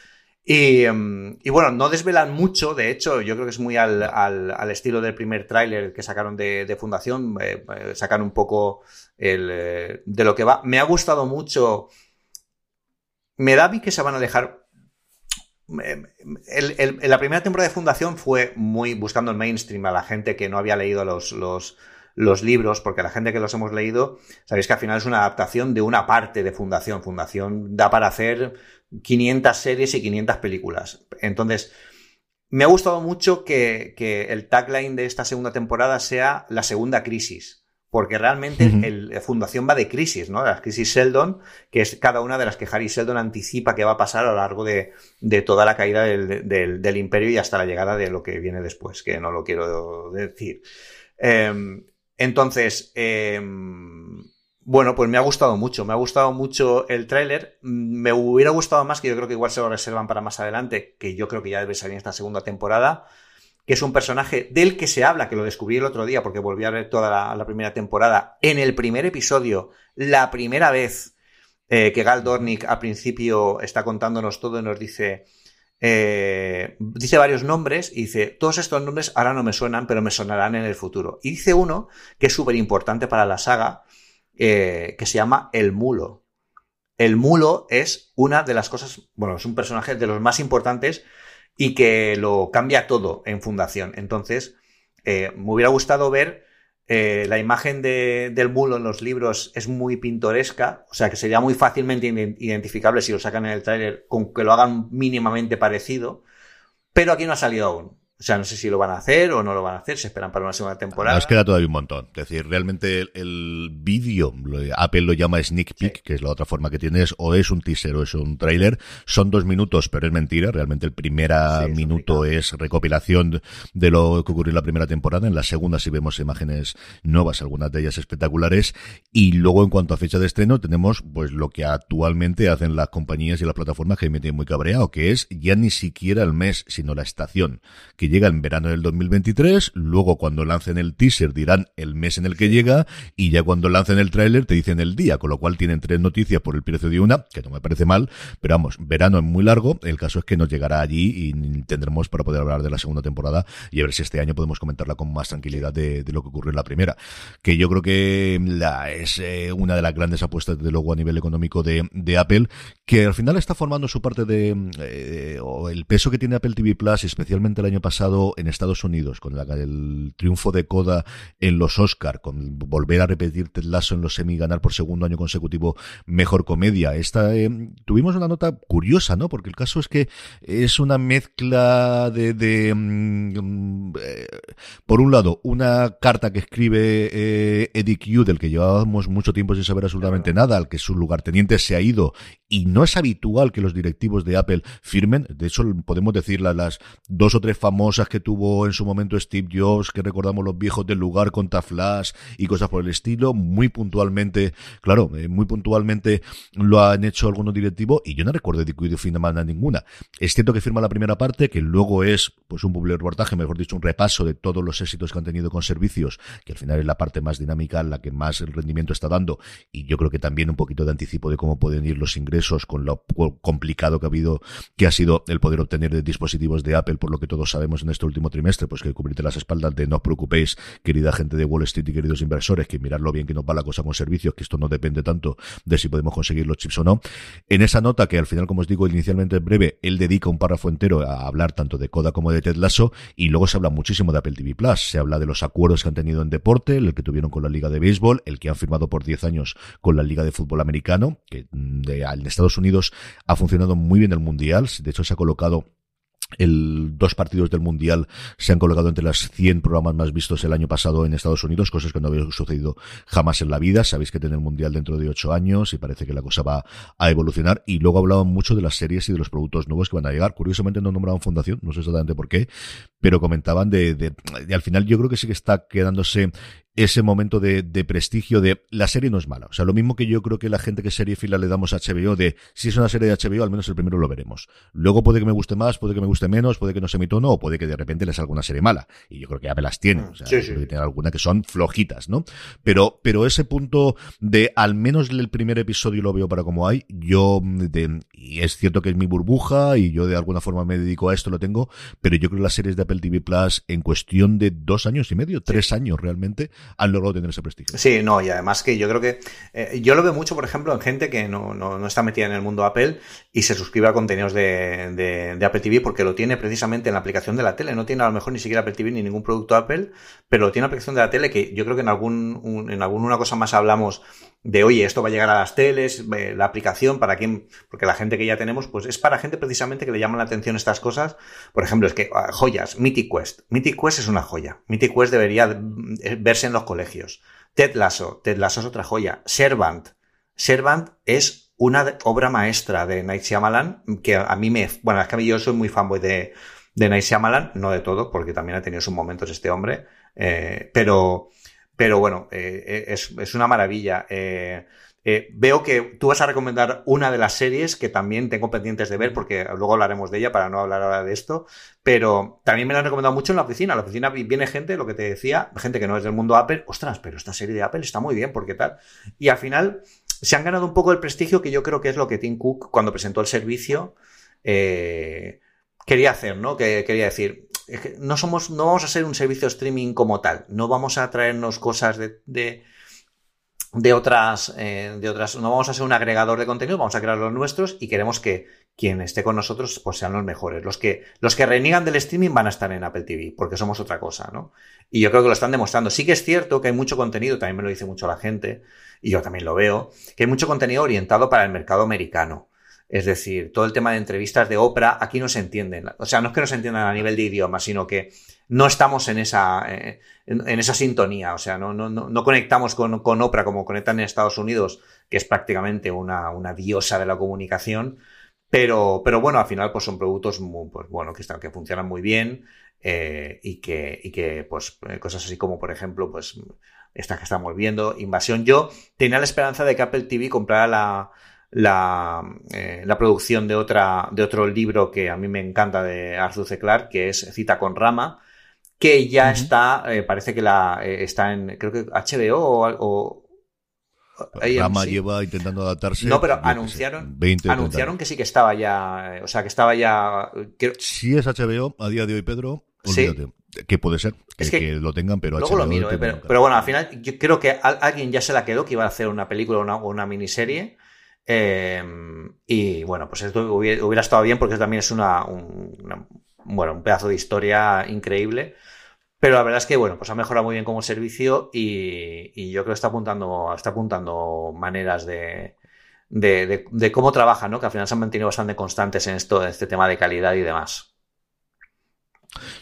Y, y, bueno, no desvelan mucho, de hecho, yo creo que es muy al, al, estilo del primer tráiler que sacaron de, Fundación, eh, sacan un poco el, eh, de lo que va. Me ha gustado mucho, me da mí que se van a dejar... El, el, la primera temporada de Fundación fue muy buscando el mainstream a la gente que no había leído los, los, los libros, porque la gente que los hemos leído, sabéis que al final es una adaptación de una parte de Fundación. Fundación da para hacer 500 series y 500 películas. Entonces, me ha gustado mucho que, que, el tagline de esta segunda temporada sea la segunda crisis, porque realmente uh -huh. el, Fundación va de crisis, ¿no? La crisis Sheldon, que es cada una de las que Harry Sheldon anticipa que va a pasar a lo largo de, de toda la caída del, del, del, imperio y hasta la llegada de lo que viene después, que no lo quiero decir. Eh, entonces, eh, bueno, pues me ha gustado mucho, me ha gustado mucho el tráiler. Me hubiera gustado más, que yo creo que igual se lo reservan para más adelante, que yo creo que ya debe salir en esta segunda temporada, que es un personaje del que se habla, que lo descubrí el otro día porque volví a ver toda la, la primera temporada. En el primer episodio, la primera vez eh, que Gal Dornick al principio está contándonos todo y nos dice... Eh, dice varios nombres y dice, todos estos nombres ahora no me suenan, pero me sonarán en el futuro. Y dice uno que es súper importante para la saga, eh, que se llama El Mulo. El Mulo es una de las cosas, bueno, es un personaje de los más importantes y que lo cambia todo en Fundación. Entonces, eh, me hubiera gustado ver eh, la imagen de, del mulo en los libros es muy pintoresca, o sea que sería muy fácilmente identificable si lo sacan en el tráiler con que lo hagan mínimamente parecido, pero aquí no ha salido aún. O sea, no sé si lo van a hacer o no lo van a hacer, se esperan para una segunda temporada. Nos queda todavía un montón. Es decir, realmente el, vídeo, Apple lo llama sneak peek, que es la otra forma que tienes, o es un teaser o es un trailer. Son dos minutos, pero es mentira. Realmente el primer minuto es recopilación de lo que ocurrió en la primera temporada. En la segunda sí vemos imágenes nuevas, algunas de ellas espectaculares. Y luego, en cuanto a fecha de estreno, tenemos pues lo que actualmente hacen las compañías y las plataformas que me tienen muy cabreado, que es ya ni siquiera el mes, sino la estación, que llega en verano del 2023, luego cuando lancen el teaser dirán el mes en el que llega y ya cuando lancen el tráiler te dicen el día, con lo cual tienen tres noticias por el precio de una, que no me parece mal, pero vamos, verano es muy largo, el caso es que nos llegará allí y tendremos para poder hablar de la segunda temporada y a ver si este año podemos comentarla con más tranquilidad de, lo que ocurrió en la primera, que yo creo que la, es eh, una de las grandes apuestas de luego a nivel económico de, de Apple, que al final está formando su parte de, eh, o el peso que tiene Apple TV Plus, especialmente el año pasado, en Estados Unidos, con el triunfo de Coda en los Oscar, con volver a repetir Ted Lasso en los semi ganar por segundo año consecutivo mejor comedia. Esta, eh, tuvimos una nota curiosa, ¿no? Porque el caso es que es una mezcla de, de mm, eh, por un lado, una carta que escribe eh, Eddie Q, del que llevábamos mucho tiempo sin saber absolutamente nada, al que su lugarteniente se ha ido, y no es habitual que los directivos de Apple firmen, de hecho podemos decir las dos o tres famosas cosas que tuvo en su momento Steve Jobs, que recordamos los viejos del lugar contra Flash y cosas por el estilo, muy puntualmente, claro, eh, muy puntualmente lo han hecho algunos directivos y yo no recuerdo de que firma ninguna. Es cierto que firma la primera parte, que luego es pues un public reportaje, mejor dicho, un repaso de todos los éxitos que han tenido con servicios, que al final es la parte más dinámica, la que más el rendimiento está dando y yo creo que también un poquito de anticipo de cómo pueden ir los ingresos con lo complicado que ha habido, que ha sido el poder obtener de dispositivos de Apple, por lo que todos sabemos en este último trimestre, pues que cubrirte las espaldas de no os preocupéis, querida gente de Wall Street y queridos inversores, que mirarlo bien que nos va la cosa con servicios, que esto no depende tanto de si podemos conseguir los chips o no. En esa nota, que al final, como os digo, inicialmente en breve, él dedica un párrafo entero a hablar tanto de Coda como de Ted Lasso, y luego se habla muchísimo de Apple TV Plus. Se habla de los acuerdos que han tenido en deporte, el que tuvieron con la Liga de Béisbol, el que han firmado por 10 años con la Liga de Fútbol Americano, que mm, en Estados Unidos ha funcionado muy bien el Mundial, de hecho se ha colocado el dos partidos del mundial se han colocado entre las 100 programas más vistos el año pasado en Estados Unidos, cosas que no había sucedido jamás en la vida. Sabéis que tiene el mundial dentro de ocho años y parece que la cosa va a evolucionar. Y luego hablaban mucho de las series y de los productos nuevos que van a llegar. Curiosamente no nombraban fundación, no sé exactamente por qué, pero comentaban de, de, al final yo creo que sí que está quedándose ese momento de, de, prestigio de la serie no es mala. O sea, lo mismo que yo creo que la gente que serie fila le damos a HBO de si es una serie de HBO, al menos el primero lo veremos. Luego puede que me guste más, puede que me guste menos, puede que no sea mi tono, o puede que de repente les salga una serie mala. Y yo creo que Apple las tiene. O sea, sí, sí. que tener alguna que son flojitas, ¿no? Pero, pero ese punto de al menos el primer episodio lo veo para como hay, yo, de, y es cierto que es mi burbuja y yo de alguna forma me dedico a esto, lo tengo, pero yo creo que las series de Apple TV Plus en cuestión de dos años y medio, tres años realmente, han logrado tener ese prestigio. Sí, no, y además que yo creo que eh, yo lo veo mucho, por ejemplo, en gente que no, no, no, está metida en el mundo Apple y se suscribe a contenidos de, de, de, Apple TV porque lo tiene precisamente en la aplicación de la tele. No tiene a lo mejor ni siquiera Apple TV ni ningún producto Apple, pero lo tiene en la aplicación de la tele que yo creo que en algún, un, en alguna cosa más hablamos de, oye, esto va a llegar a las teles, la aplicación, para quién, porque la gente que ya tenemos, pues es para gente precisamente que le llaman la atención estas cosas. Por ejemplo, es que, uh, joyas, Mythic Quest. Mythic Quest es una joya. Mythic Quest debería eh, verse en los colegios. Ted Lasso. Ted Lasso es otra joya. Servant. Servant es una obra maestra de Night Shyamalan, que a mí me, bueno, es que a mí yo soy muy fanboy de, de Night Shyamalan, no de todo, porque también ha tenido sus momentos este hombre, eh, pero, pero bueno, eh, eh, es, una maravilla. Eh, veo que tú vas a recomendar una de las series que también tengo pendientes de ver, porque luego hablaremos de ella para no hablar ahora de esto, pero también me la han recomendado mucho en la oficina. En la oficina viene gente, lo que te decía, gente que no es del mundo Apple, ostras, pero esta serie de Apple está muy bien, porque tal. Y al final se han ganado un poco el prestigio que yo creo que es lo que Tim Cook, cuando presentó el servicio, quería hacer, ¿no? Que quería decir, no somos, no vamos a ser un servicio streaming como tal, no vamos a traernos cosas de, de, de otras, eh, de otras, no vamos a ser un agregador de contenido, vamos a crear los nuestros y queremos que quien esté con nosotros pues sean los mejores. Los que, los que reniegan del streaming van a estar en Apple TV, porque somos otra cosa, ¿no? Y yo creo que lo están demostrando. Sí que es cierto que hay mucho contenido, también me lo dice mucho la gente, y yo también lo veo, que hay mucho contenido orientado para el mercado americano. Es decir, todo el tema de entrevistas de Oprah aquí no se entienden. O sea, no es que no se entiendan a nivel de idioma, sino que no estamos en esa, eh, en, esa sintonía. O sea, no, no, no conectamos con, con, Oprah como conectan en Estados Unidos, que es prácticamente una, una diosa de la comunicación. Pero, pero bueno, al final pues son productos muy, pues, bueno, que, están, que funcionan muy bien eh, y, que, y que pues eh, cosas así como por ejemplo pues estas que estamos viendo, Invasión. Yo tenía la esperanza de que Apple TV comprara la, la, eh, la, producción de, otra, de otro libro que a mí me encanta de Arthur C. Clarke, que es Cita con Rama, que ya está, eh, parece que la eh, está en, creo que HBO o... o Rama lleva intentando adaptarse. No, pero anunciaron, anunciaron que sí que estaba ya, o sea, que estaba ya... Si es HBO, a día de hoy, Pedro, olvídate. Que puede ser que, lo tengan, pero luego lo miro, pero, pero, bueno, al final yo creo que alguien ya se la quedó que iba a hacer una película o una, una miniserie Em, y bueno, pues esto hubiera, estado bien porque también es una, un, bueno, un pedazo de historia increíble. Pero la verdad es que, bueno, pues ha mejorado muy bien como servicio y, yo creo que está apuntando, está apuntando maneras de, de, cómo trabaja, ¿no? Que al final se han mantenido bastante constantes en esto, en este tema de calidad y demás.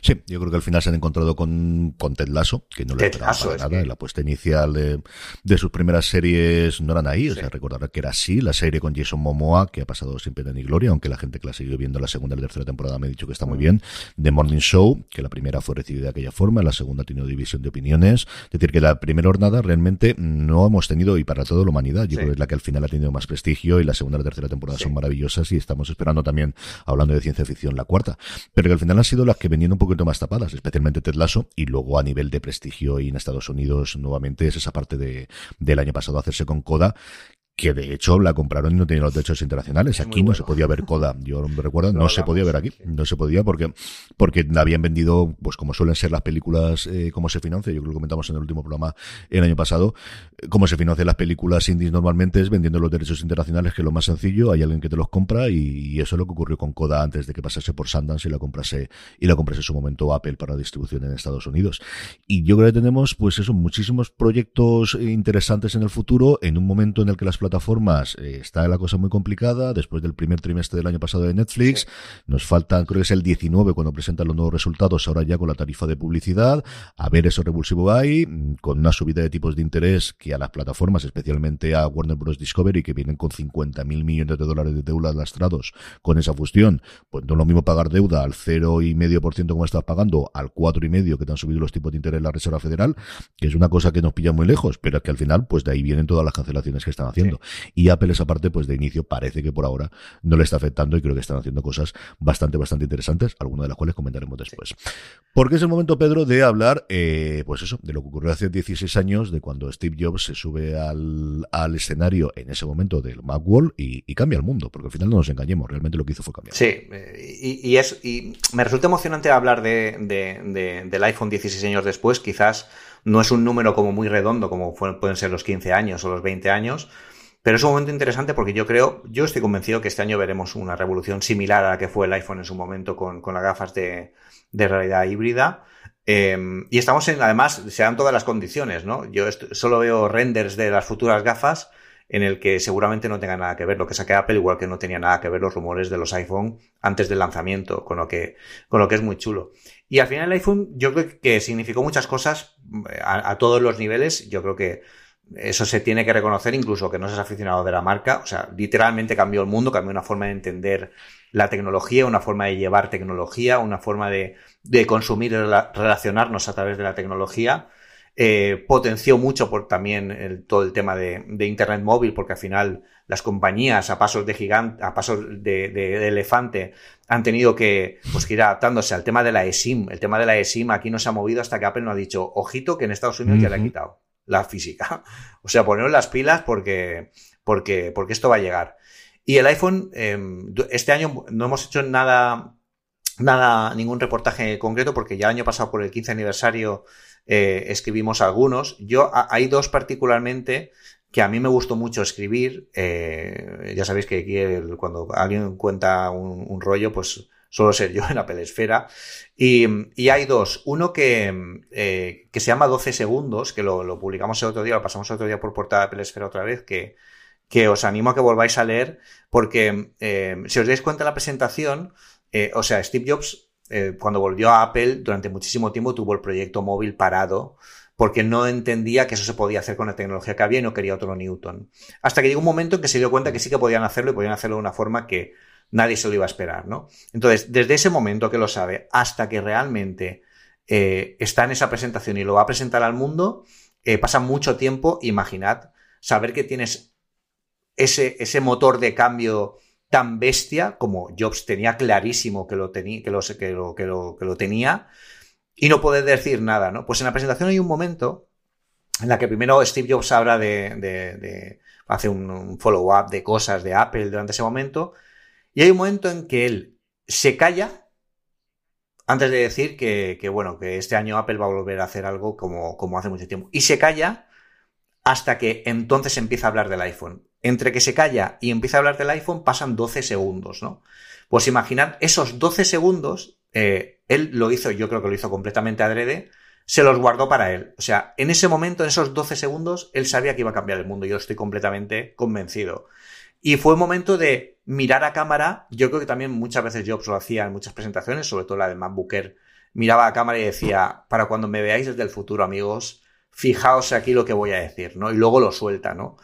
Sí, yo creo que al final se han encontrado con, con Ted Lasso, que no le esperaba nada. La puesta inicial de, de, sus primeras series no eran ahí. O sea, recordar que era así. La serie con Jason Momoa, que ha pasado sin pena ni gloria, aunque la gente que la ha seguido viendo la segunda y la tercera temporada me ha dicho que está muy mm. bien. The Morning Show, que la primera fue recibida de aquella forma, la segunda ha tenido división de opiniones. Es decir, que la primera jornada realmente no hemos tenido, y para toda la humanidad, yo creo que es la que al final ha tenido más prestigio, y la segunda y la tercera temporada son maravillosas, y estamos esperando también, hablando de ciencia ficción, la cuarta. Pero que al final han sido las que un poquito más tapadas, especialmente Ted Lasso, y luego a nivel de prestigio y en Estados Unidos nuevamente es esa parte de, del año pasado hacerse con Coda, que de hecho la compraron y no tenía los derechos internacionales. aquí no se podía ver Coda. Yo me recuerdo, no, se podía ver aquí. No se podía porque, porque habían vendido, pues como suelen ser las películas, eh, cómo se financia. Yo creo que comentamos en el último programa el año pasado. Cómo se financian las películas indies normalmente es vendiendo los derechos internacionales, que es lo más sencillo. Hay alguien que te los compra y, eso es lo que ocurrió con Coda antes de que pasase por Sundance y la comprase, y la comprase en su momento Apple para distribución en Estados Unidos. Y yo creo que tenemos, pues eso, muchísimos proyectos interesantes en el futuro, en un momento en el que las plataformas eh, está la cosa muy complicada después del primer trimestre del año pasado de Netflix. Nos faltan, creo que es el 19 cuando presentan los nuevos resultados, ahora ya con la tarifa de publicidad. A ver eso revulsivo ahí, mm, con una subida de tipos de interés que a las plataformas, especialmente a Warner Bros. Discovery, que vienen con 50 mil millones de dólares de deuda lastrados con esa fusión, pues no es lo mismo pagar deuda al 0,5% como estás pagando, al 4,5% que te han subido los tipos de interés en la Reserva Federal, que es una cosa que nos pilla muy lejos, pero que al final, pues de ahí vienen todas las cancelaciones que están haciendo. Y Apple esa parte, pues de inicio parece que por ahora no le está afectando y creo que están haciendo cosas bastante, bastante interesantes, algunas de las cuales comentaremos después. Porque es el momento, Pedro, de hablar, eh, pues eso, de lo que ocurrió hace 16 años, de cuando Steve Jobs se sube al, al escenario en ese momento del Macworld y, y, cambia el mundo, porque al final no nos engañemos, realmente lo que hizo fue cambiar. Sí, eh, y, y es, y me resulta emocionante hablar de, de, de, del iPhone 16 años después, quizás no es un número como muy redondo como pueden ser los 15 años o los 20 años, pero es un momento interesante porque yo creo, yo estoy convencido que este año veremos una revolución similar a la que fue el iPhone en su momento con, con las gafas de, de realidad híbrida. Eh, y estamos en, además, se dan todas las condiciones, ¿no? Yo solo veo renders de las futuras gafas en el que seguramente no tenga nada que ver lo que saque Apple, igual que no tenía nada que ver los rumores de los iPhone antes del lanzamiento, con lo que, con lo que es muy chulo. Y al final el iPhone yo creo que significó muchas cosas a, a todos los niveles. Yo creo que eso se tiene que reconocer, incluso que no seas aficionado de la marca. O sea, literalmente cambió el mundo, cambió una forma de entender la tecnología, una forma de llevar tecnología, una forma de, de consumir y relacionarnos a través de la tecnología. Eh, potenció mucho por también el, todo el tema de, de, Internet móvil, porque al final las compañías a pasos de gigante, a pasos de, de, elefante, han tenido que, pues, que ir adaptándose al tema de la eSIM. El tema de la eSIM aquí no se ha movido hasta que Apple no ha dicho, ojito, que en Estados Unidos ya le ha quitado la física. O sea, poneros las pilas porque, porque, porque esto va a llegar. Y el iPhone, em, este año no hemos hecho nada, nada, ningún reportaje concreto porque ya el año pasado por el 15 aniversario eh, escribimos algunos. Yo, hay dos particularmente que a mí me gustó mucho escribir. Eh, ya sabéis que aquí cuando alguien cuenta un, un rollo, pues solo ser yo en la pelesfera. Y, y hay dos. Uno que, eh, que se llama 12 segundos, que lo, lo, publicamos el otro día, lo pasamos el otro día por portada de pelesfera otra vez, que, que os animo a que volváis a leer, porque eh, si os dais cuenta de la presentación, eh, o sea, Steve Jobs, cuando volvió a Apple, durante muchísimo tiempo tuvo el proyecto móvil parado, porque no entendía que eso se podía hacer con la tecnología que había y no quería otro Newton. Hasta que llegó un momento en que se dio cuenta que sí que podían hacerlo y podían hacerlo de una forma que nadie se lo iba a esperar, ¿no? Entonces, desde ese momento que lo sabe hasta que realmente está en esa presentación y lo va a presentar al mundo, pasa mucho tiempo, imaginad, saber que tienes ese, ese motor de cambio tan bestia como Jobs tenía clarísimo que lo, tenía, que lo, que lo, que lo, tenía y no poder decir nada, ¿no? Pues en la presentación hay un momento en la que primero Steve Jobs habla de, de, hace un, follow-up de cosas de Apple durante ese momento y hay un momento en que él se calla antes de decir que, bueno, que este año Apple va a volver a hacer algo como, como hace mucho tiempo. Y se calla hasta que entonces empieza a hablar del iPhone entre que se calla y empieza a hablar del iPhone pasan 12 segundos, ¿no? Pues imaginad esos 12 segundos, eh, él lo hizo, yo creo que lo hizo completamente adrede, se los guardó para él. O sea, en ese momento, en esos 12 segundos, él sabía que iba a cambiar el mundo, yo estoy completamente convencido. Y fue un momento de mirar a cámara, yo creo que también muchas veces Jobs lo hacía en muchas presentaciones, sobre todo la de MacBooker, miraba a cámara y decía, para cuando me veáis desde el futuro, amigos, fijaos aquí lo que voy a decir, ¿no? Y luego lo suelta, ¿no?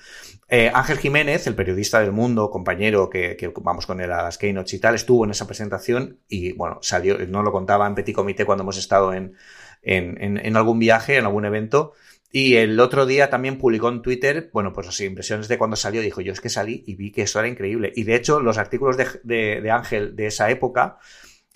Eh, Ángel Jiménez, el periodista del mundo, compañero que, vamos con él a las Keynotes y tal, estuvo en esa presentación y bueno, salió, no lo contaba en Petit Comité cuando hemos estado en, en, en, algún viaje, en algún evento. Y el otro día también publicó en Twitter, bueno, pues así, impresiones de cuando salió. Dijo, yo es que salí y vi que eso era increíble. Y de hecho, los artículos de, de, Ángel de esa época,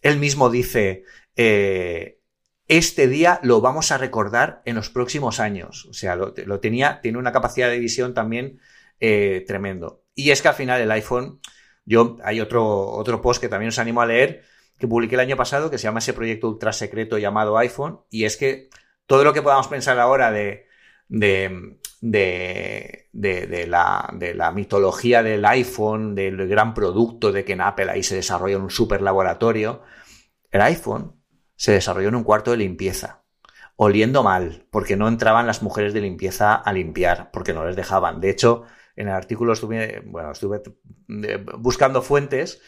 él mismo dice, eh, este día lo vamos a recordar en los próximos años. O sea, lo, lo tenía, tiene una capacidad de visión también eh, tremendo. Y es que al final el iPhone, yo hay otro, otro post que también os animo a leer, que publiqué el año pasado, que se llama ese proyecto ultra secreto llamado iPhone, y es que todo lo que podamos pensar ahora de, de, de, de, la, de la mitología del iPhone, del gran producto, de que en Apple ahí se desarrolla un super laboratorio, el iPhone se desarrolló en un cuarto de limpieza oliendo mal, porque no entraban las mujeres de limpieza a limpiar, porque no les dejaban. De hecho, en el artículo estuve, bueno, estuve buscando fuentes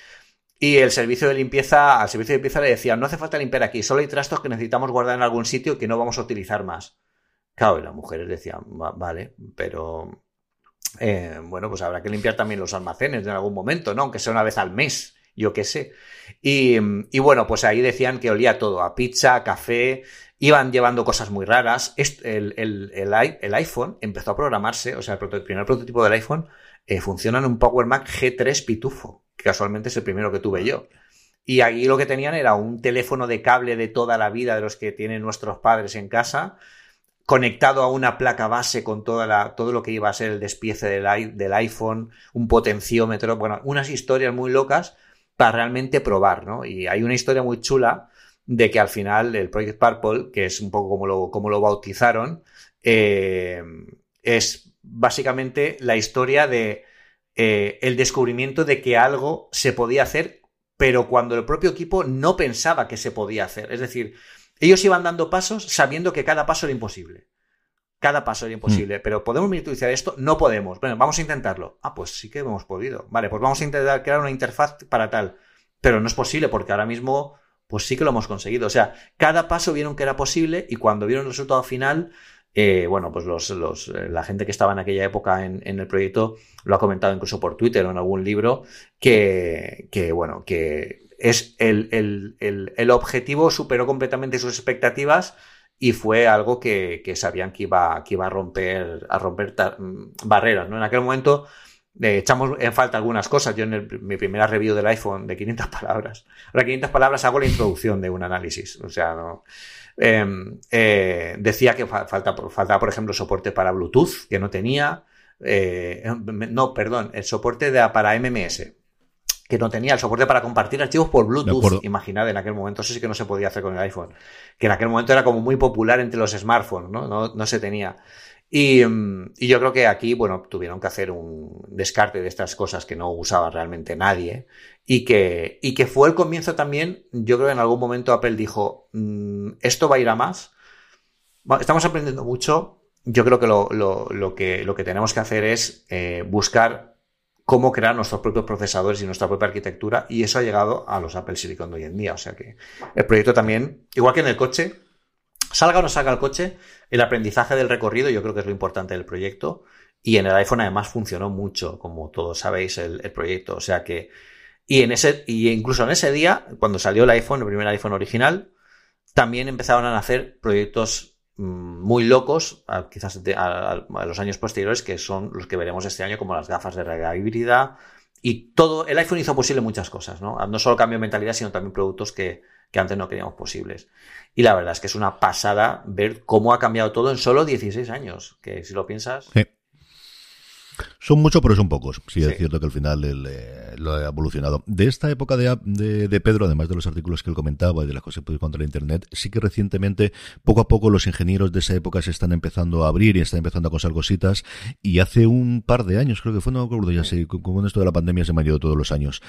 y el servicio de limpieza, al servicio de limpieza le decía, no hace falta limpiar aquí, solo hay trastos que necesitamos guardar en algún sitio que no vamos a utilizar más. Claro, y las mujeres decían, vale, pero eh, bueno, pues habrá que limpiar también los almacenes en algún momento, ¿no? Aunque sea una vez al mes, yo qué sé. Y, y bueno, pues ahí decían que olía todo, a pizza, a café, iban llevando cosas muy raras. El, el, el, iPhone empezó a programarse, o sea, el, primer prototipo del iPhone eh, funciona en un Power Mac G3 Pitufo, que casualmente es el primero que tuve yo. Y ahí lo que tenían era un teléfono de cable de toda la vida de los que tienen nuestros padres en casa, conectado a una placa base con toda la, todo lo que iba a ser el despiece del, iPhone, un potenciómetro, bueno, unas historias muy locas para realmente probar, ¿no? Y hay una historia muy chula de que al final el Project Purple, que es un poco como lo, como lo bautizaron, eh, es básicamente la historia de eh, el descubrimiento de que algo se podía hacer, pero cuando el propio equipo no pensaba que se podía hacer. Es decir, ellos iban dando pasos sabiendo que cada paso era imposible. Cada paso era imposible. Mm. Pero ¿podemos miniaturizar esto? No podemos. Bueno, vamos a intentarlo. Ah, pues sí que hemos podido. Vale, pues vamos a intentar crear una interfaz para tal. Pero no es posible porque ahora mismo pues sí que lo hemos conseguido. O sea, cada paso vieron que era posible y cuando vieron el resultado final, eh, bueno, pues los, los, eh, la gente que estaba en aquella época en, el proyecto lo ha comentado incluso por Twitter o en algún libro, que, que bueno, que es el, el, el, objetivo superó completamente sus expectativas y fue algo que, que sabían que iba, que iba a romper, a romper barreras, ¿no? En aquel momento echamos en falta algunas cosas. Yo en mi primera review del iPhone de 500 palabras. Ahora 500 palabras hago la introducción de un análisis. O sea, no. Em, eh, decía que falta, faltaba, por ejemplo, soporte para Bluetooth, que no tenía. Eh, no, perdón, el soporte de, para MMS, que no tenía el soporte para compartir archivos por Bluetooth. Imaginad, en aquel momento eso sí que no se podía hacer con el iPhone. Que en aquel momento era como muy popular entre los smartphones, ¿no? No, no se tenía. Mm, y, yo creo que aquí, bueno, tuvieron que hacer un descarte de estas cosas que no usaba realmente nadie y que, y que fue el comienzo también, yo creo que en algún momento Apple dijo, mm, esto va a ir a más, estamos aprendiendo mucho, yo creo que lo, que lo que tenemos que hacer es eh, buscar cómo crear nuestros propios procesadores y nuestra propia arquitectura, y eso ha llegado a los Apple Silicon hoy en día. O sea que el proyecto también, igual que en el coche, salga o no salga el coche, el aprendizaje del recorrido yo creo que es lo importante del proyecto. Y en el iPhone además funcionó mucho, como todos sabéis, el, proyecto. O sea que, y en ese, y incluso en ese día, cuando salió el iPhone, el primer iPhone original, también empezaron a nacer proyectos muy locos, quizás a, los años posteriores, que son los que veremos este año, como las gafas de realidad híbrida. Y todo, el iPhone hizo posible muchas cosas, ¿no? No solo cambio de mentalidad, sino también productos que, antes no queríamos posibles. Y la verdad es que es una pasada ver cómo ha cambiado todo en solo 16 años, que si lo piensas... Son muchos, pero son pocos. Sí, es cierto que al final eh, lo ha evolucionado. De esta época de, de, Pedro, además de los artículos que él comentaba y de las cosas que puede encontrar en Internet, sí que recientemente, poco a poco, los ingenieros de esa época se están empezando a abrir y están empezando a cosar cositas. Y hace un par de años, creo que fue, no me acuerdo ya, sé, con esto de la pandemia se me ha ido todos los años.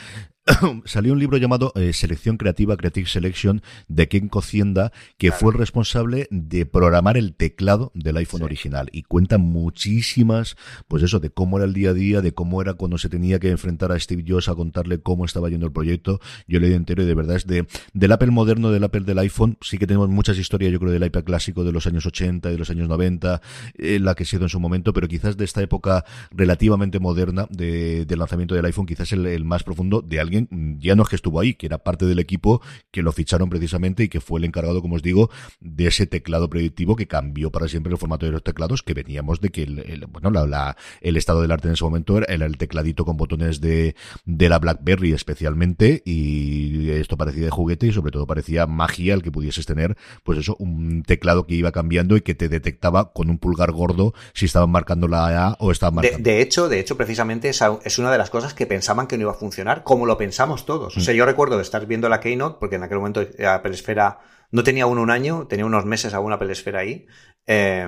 Salió un libro llamado eh, Selección Creativa, Creative Selection, de Ken Cocienda, que fue el responsable de programar el teclado del iPhone original. Y cuenta muchísimas, pues eso, de cómo era el día a día, de cómo era cuando se tenía que enfrentar a Steve Jobs a contarle cómo estaba yendo el proyecto. Yo le entero y de verdad es de, del Apple moderno, del Apple del iPhone. Sí que tenemos muchas historias, yo creo, del iPad clásico de los años 80 y de los años 90, eh, la que ha sido en su momento, pero quizás de esta época relativamente moderna de, del lanzamiento del iPhone, quizás el, el más profundo de alguien, ya no es que estuvo ahí, que era parte del equipo que lo ficharon precisamente y que fue el encargado, como os digo, de ese teclado predictivo que cambió para siempre el formato de los teclados, que veníamos de que el, bueno, la, el estado arte en ese momento era el tecladito con botones de, de la BlackBerry especialmente y esto parecía de juguete y sobre todo parecía magia el que pudieses tener, pues eso, un teclado que iba cambiando y que te detectaba con un pulgar gordo si estaban marcando la A o estaban marcando. De, hecho, de hecho, precisamente esa es una de las cosas que pensaban que no iba a funcionar, como lo pensamos todos. O sea, mm. yo recuerdo de estar viendo la Keynote, porque en aquel momento Apple Esfera no tenía uno un año, tenía unos meses aún Apple Esfera ahí. Eh,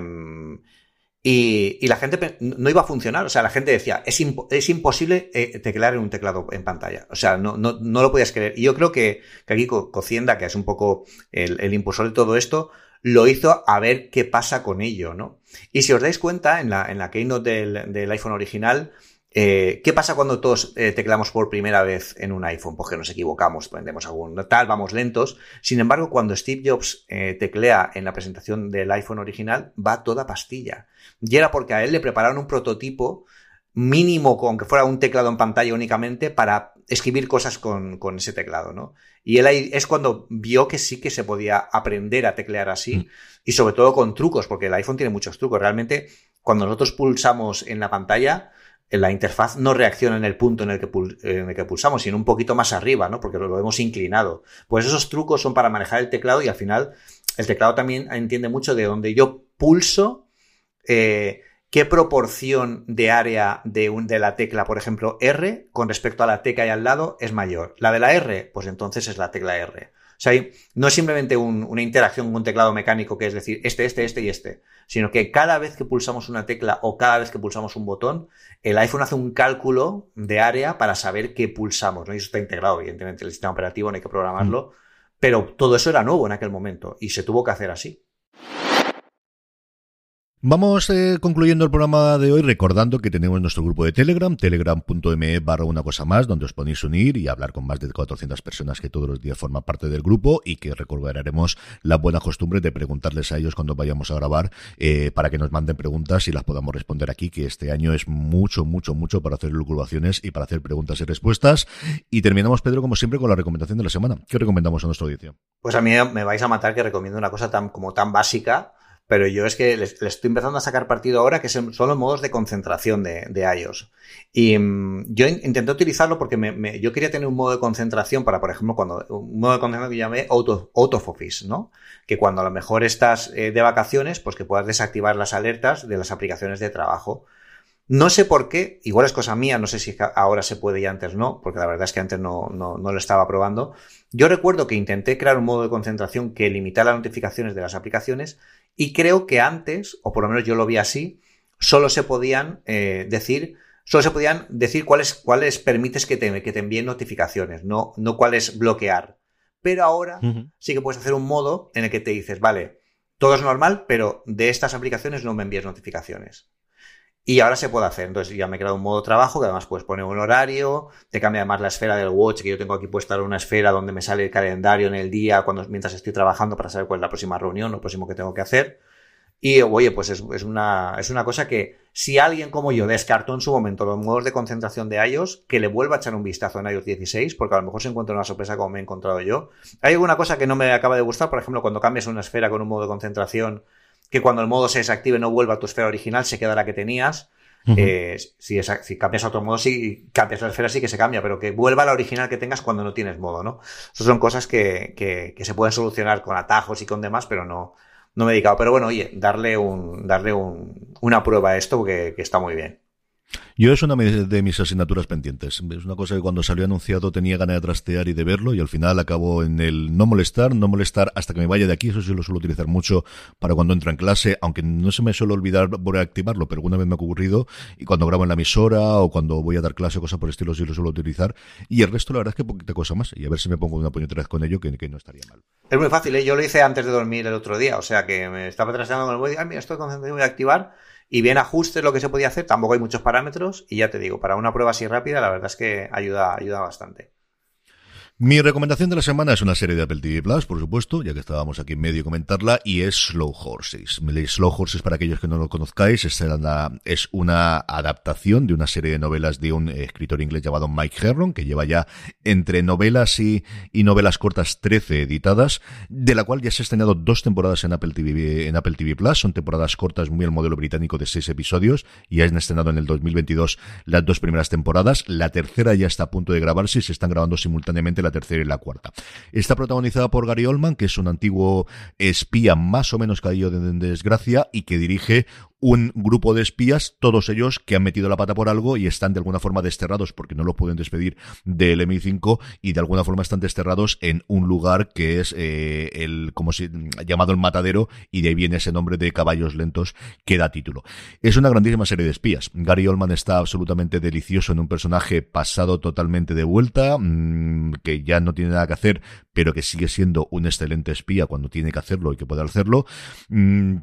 y, la gente no iba a funcionar. O sea, la gente decía, es, es imposible eh, teclear en un teclado en pantalla. O sea, no, no, no lo podías creer. Y yo creo que, que aquí Cocienda, que es un poco el, el, impulsor de todo esto, lo hizo a ver qué pasa con ello, ¿no? Y si os dais cuenta, en la, en la keynote del, del iPhone original, eh, ¿Qué pasa cuando todos eh, teclamos por primera vez en un iPhone? Porque nos equivocamos, prendemos algún tal, vamos lentos. Sin embargo, cuando Steve Jobs eh, teclea en la presentación del iPhone original, va toda pastilla. Y era porque a él le prepararon un prototipo mínimo, con que fuera un teclado en pantalla únicamente, para escribir cosas con, con ese teclado, ¿no? Y él ahí es cuando vio que sí que se podía aprender a teclear así, mm. y sobre todo con trucos, porque el iPhone tiene muchos trucos. Realmente, cuando nosotros pulsamos en la pantalla, la interfaz no reacciona en el punto en el, que en el que pulsamos, sino un poquito más arriba, ¿no? Porque lo hemos inclinado. Pues esos trucos son para manejar el teclado y al final el teclado también entiende mucho de donde yo pulso, eh, qué proporción de área de, un, de la tecla, por ejemplo, R, con respecto a la tecla ahí al lado, es mayor. La de la R, pues entonces es la tecla R. O sea, no es simplemente una interacción con un teclado mecánico que es decir este, este, este y este, sino que cada vez que pulsamos una tecla o cada vez que pulsamos un botón, el iPhone hace un cálculo de área para saber qué pulsamos, ¿no? Y eso está integrado, evidentemente, el sistema operativo no hay que programarlo, mm. pero todo eso era nuevo en aquel momento y se tuvo que hacer así. Vamos eh, concluyendo el programa de hoy recordando que tenemos nuestro grupo de Telegram, telegram.me barra una cosa más, donde os podéis unir y hablar con más de 400 personas que todos los días forman parte del grupo y que recordaremos la buena costumbre de preguntarles a ellos cuando vayamos a grabar eh, para que nos manden preguntas y las podamos responder aquí, que este año es mucho, mucho, mucho para hacer lucuraciones y para hacer preguntas y respuestas. Y terminamos, Pedro, como siempre, con la recomendación de la semana. ¿Qué recomendamos a nuestra audiencia? Pues a mí me vais a matar que recomiendo una cosa tan, como tan básica pero yo es que le estoy empezando a sacar partido ahora que son los modos de concentración de, de iOS. Y mm, yo intenté utilizarlo porque me, yo quería tener un modo de concentración para, por ejemplo, cuando un modo de concentración que llamé out of ¿no? Que cuando a lo mejor estás eh, de vacaciones, pues que puedas desactivar las alertas de las aplicaciones de trabajo. No sé por qué, igual es cosa mía, no sé si ahora se puede y antes no, porque la verdad es que antes no, no, no lo estaba probando. Yo recuerdo que intenté crear un modo de concentración que limitara las notificaciones de las aplicaciones y creo que antes, o por lo menos yo lo vi así, solo se podían eh, decir, solo se podían decir cuáles, cuáles permites que te, que te envíen notificaciones, no, no cuáles bloquear. Pero ahora sí que puedes hacer un modo en el que te dices, vale, todo es normal, pero de estas aplicaciones no me envíes notificaciones. Y ahora se puede hacer. Entonces ya me he creado un modo trabajo que además puedes poner un horario, te cambia además la esfera del watch, que yo tengo aquí puesta una esfera donde me sale el calendario en el día cuando, mientras estoy trabajando para saber cuál es la próxima reunión, lo próximo que tengo que hacer. Y oye, pues es, una, es una cosa que si alguien como yo descartó en su momento los modos de concentración de iOS, que le vuelva a echar un vistazo en iOS 16, porque a lo mejor se encuentra una sorpresa como me he encontrado yo. Hay alguna cosa que no me acaba de gustar, por ejemplo, cuando cambias una esfera con un modo de concentración que cuando el modo se desactive no vuelva a tu esfera original, se queda la que tenías. Eh, si, si, cambias a otro modo, si cambias la esfera, sí que se cambia, pero que vuelva a la original que tengas cuando no tienes modo, ¿no? Esas son cosas que, que, se pueden solucionar con atajos y con demás, pero no, no me he dedicado. Pero bueno, oye, darle un, darle un, una prueba a esto que, que está muy bien. Yo es una de mis asignaturas pendientes. Es una cosa que cuando salió anunciado tenía ganas de trastear y de verlo y al final acabo en el no molestar, no molestar hasta que me vaya de aquí. Eso sí lo suelo utilizar mucho para cuando entro en clase, aunque no se me suele olvidar por activarlo, pero alguna vez me ha ocurrido y cuando grabo en la emisora o cuando voy a dar clase o cosas por el estilo sí lo suelo utilizar. Y el resto la verdad es que poquita cosa más y a ver si me pongo una puñetera con ello que, no estaría mal. Es muy fácil, ¿eh? yo lo hice antes de dormir el otro día, o sea que me estaba trasteando con el móvil, ay mira, estoy concentrado, voy a activar y bien ajustes lo que se podía hacer, tampoco hay muchos parámetros y ya te digo, para una prueba así rápida la verdad es que ayuda, ayuda bastante. Mi recomendación de la semana es una serie de Apple TV Plus, por supuesto, ya que estábamos aquí en medio comentarla, y es Slow Horses. Slow Horses, para aquellos que no lo conozcáis, es una, es una adaptación de una serie de novelas de un escritor inglés llamado Mike Herron, que lleva ya entre novelas y, novelas cortas 13 editadas, de la cual ya se ha estrenado dos temporadas en Apple TV, en Apple TV Plus. Son temporadas cortas muy al modelo británico de seis episodios, y han estrenado en el 2022 las dos primeras temporadas. La tercera ya está a punto de grabarse y se están grabando simultáneamente la tercera y la cuarta. Está protagonizada por Gary Oldman, que es un antiguo espía más o menos caído de desgracia y que dirige un grupo de espías, todos ellos que han metido la pata por algo y están de alguna forma desterrados porque no los pueden despedir del MI5 y de alguna forma están desterrados en un lugar que es eh, el como si llamado el matadero y de ahí viene ese nombre de caballos lentos que da título. Es una grandísima serie de espías. Gary Oldman está absolutamente delicioso en un personaje pasado totalmente de vuelta, mmm, que ya no tiene nada que hacer, pero que sigue siendo un excelente espía cuando tiene que hacerlo y que puede hacerlo. Mmm,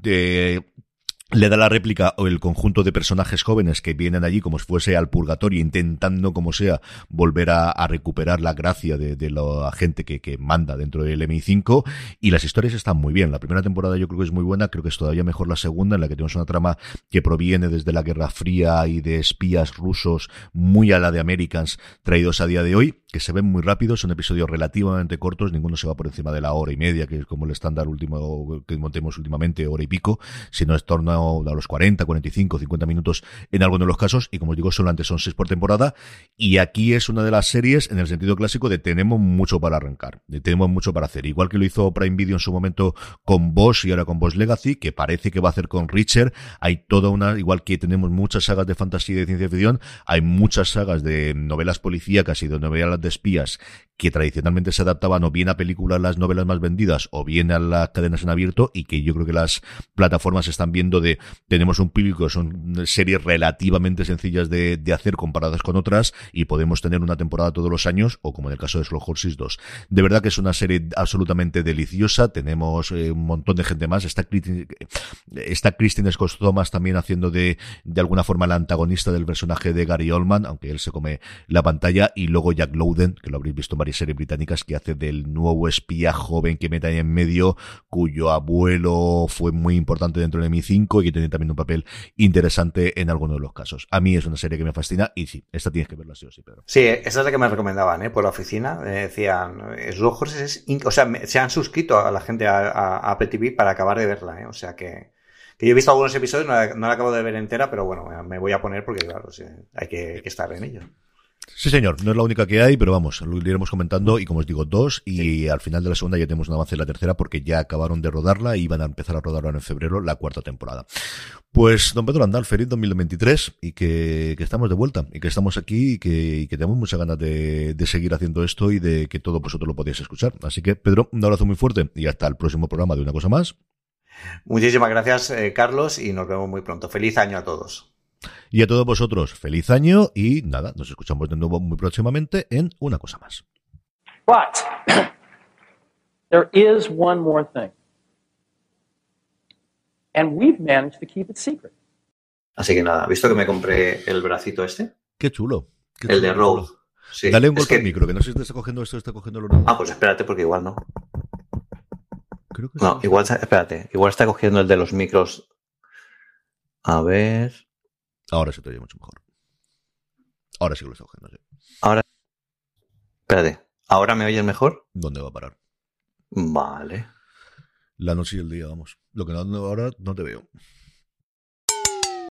le da la réplica o el conjunto de personajes jóvenes que vienen allí como si fuese al purgatorio intentando como sea volver a, recuperar la gracia de, la gente que, que, manda dentro del MI5 y las historias están muy bien. La primera temporada yo creo que es muy buena, creo que es todavía mejor la segunda en la que tenemos una trama que proviene desde la Guerra Fría y de espías rusos muy a la de Americans traídos a día de hoy que se ven muy rápidos, son episodios relativamente cortos, ninguno se va por encima de la hora y media, que es como el estándar último que montemos últimamente, hora y pico, sino es torno a los 40, 45, 50 minutos en algunos de los casos, y como os digo, solamente son seis por temporada, y aquí es una de las series, en el sentido clásico, de tenemos mucho para arrancar, de tenemos mucho para hacer, igual que lo hizo Prime Video en su momento con Boss y ahora con Boss Legacy, que parece que va a hacer con Richard, hay toda una, igual que tenemos muchas sagas de fantasía y de ciencia ficción, hay muchas sagas de novelas policíacas y de novelas de espías que tradicionalmente se adaptaban o bien a películas las novelas más vendidas o bien a las cadenas en abierto y que yo creo que las plataformas están viendo de tenemos un público, son series relativamente sencillas de, hacer comparadas con otras y podemos tener una temporada todos los años o como en el caso de Slow Horses 2. De verdad que es una serie absolutamente deliciosa, tenemos eh, un montón de gente más, está, está Christine Scott Thomas también haciendo de, de alguna forma la antagonista del personaje de Gary Oldman, aunque él se come la pantalla y luego Jack Que lo habréis visto en varias series británicas, que hace del nuevo espía joven que mete ahí en medio, cuyo abuelo fue muy importante dentro de MI5 y que tiene también un papel interesante en algunos de los casos. A mí es una serie que me fascina y sí, esta tienes que verla sí o sí, Pedro. Sí, esa es la que me recomendaban, ¿eh? Por la oficina. decían, es es, o sea, se han suscrito a la gente a, a, Apple TV para acabar de verla, ¿eh? O sea que, yo he visto algunos episodios, no la, acabo de ver entera, pero bueno, me voy a poner porque, claro, sí, hay que estar en ello. Sí, señor, no es la única que hay, pero vamos, lo iremos comentando y como os digo, dos y al final de la segunda ya tenemos un avance en la tercera porque ya acabaron de rodarla y van a empezar a rodarla en febrero la cuarta temporada. Pues, don Pedro Landal, feliz 2023 y que, que estamos de vuelta y que estamos aquí y que, y que tenemos muchas ganas de, de, seguir haciendo esto y de que todo vosotros lo podéis escuchar. Así que, Pedro, un abrazo muy fuerte y hasta el próximo programa de Una Cosa Más. Muchísimas gracias, eh, Carlos, y nos vemos muy pronto. Feliz año a todos. Y a todos vosotros, feliz año y nada, nos escuchamos de nuevo muy próximamente en una cosa más. But there is one more thing. And we've managed to keep it secret. Así que nada, ¿visto que me compré el bracito este? Qué chulo. Qué el chulo, de chulo. Sí, Dale un golpe que- al micro, que no sé si está cogiendo esto o está cogiendo lo otro. Ah, pues espérate, porque igual no. Creo que No, sí. igual, espérate, igual está cogiendo el de los micros. A ver. Ahora se te oye mucho mejor. Ahora sí que lo está cogiendo. sí. Espérate, ¿ahora me oyes mejor? ¿Dónde va a parar? Vale. La noche y el día, vamos. Lo que no, no- ahora no te veo.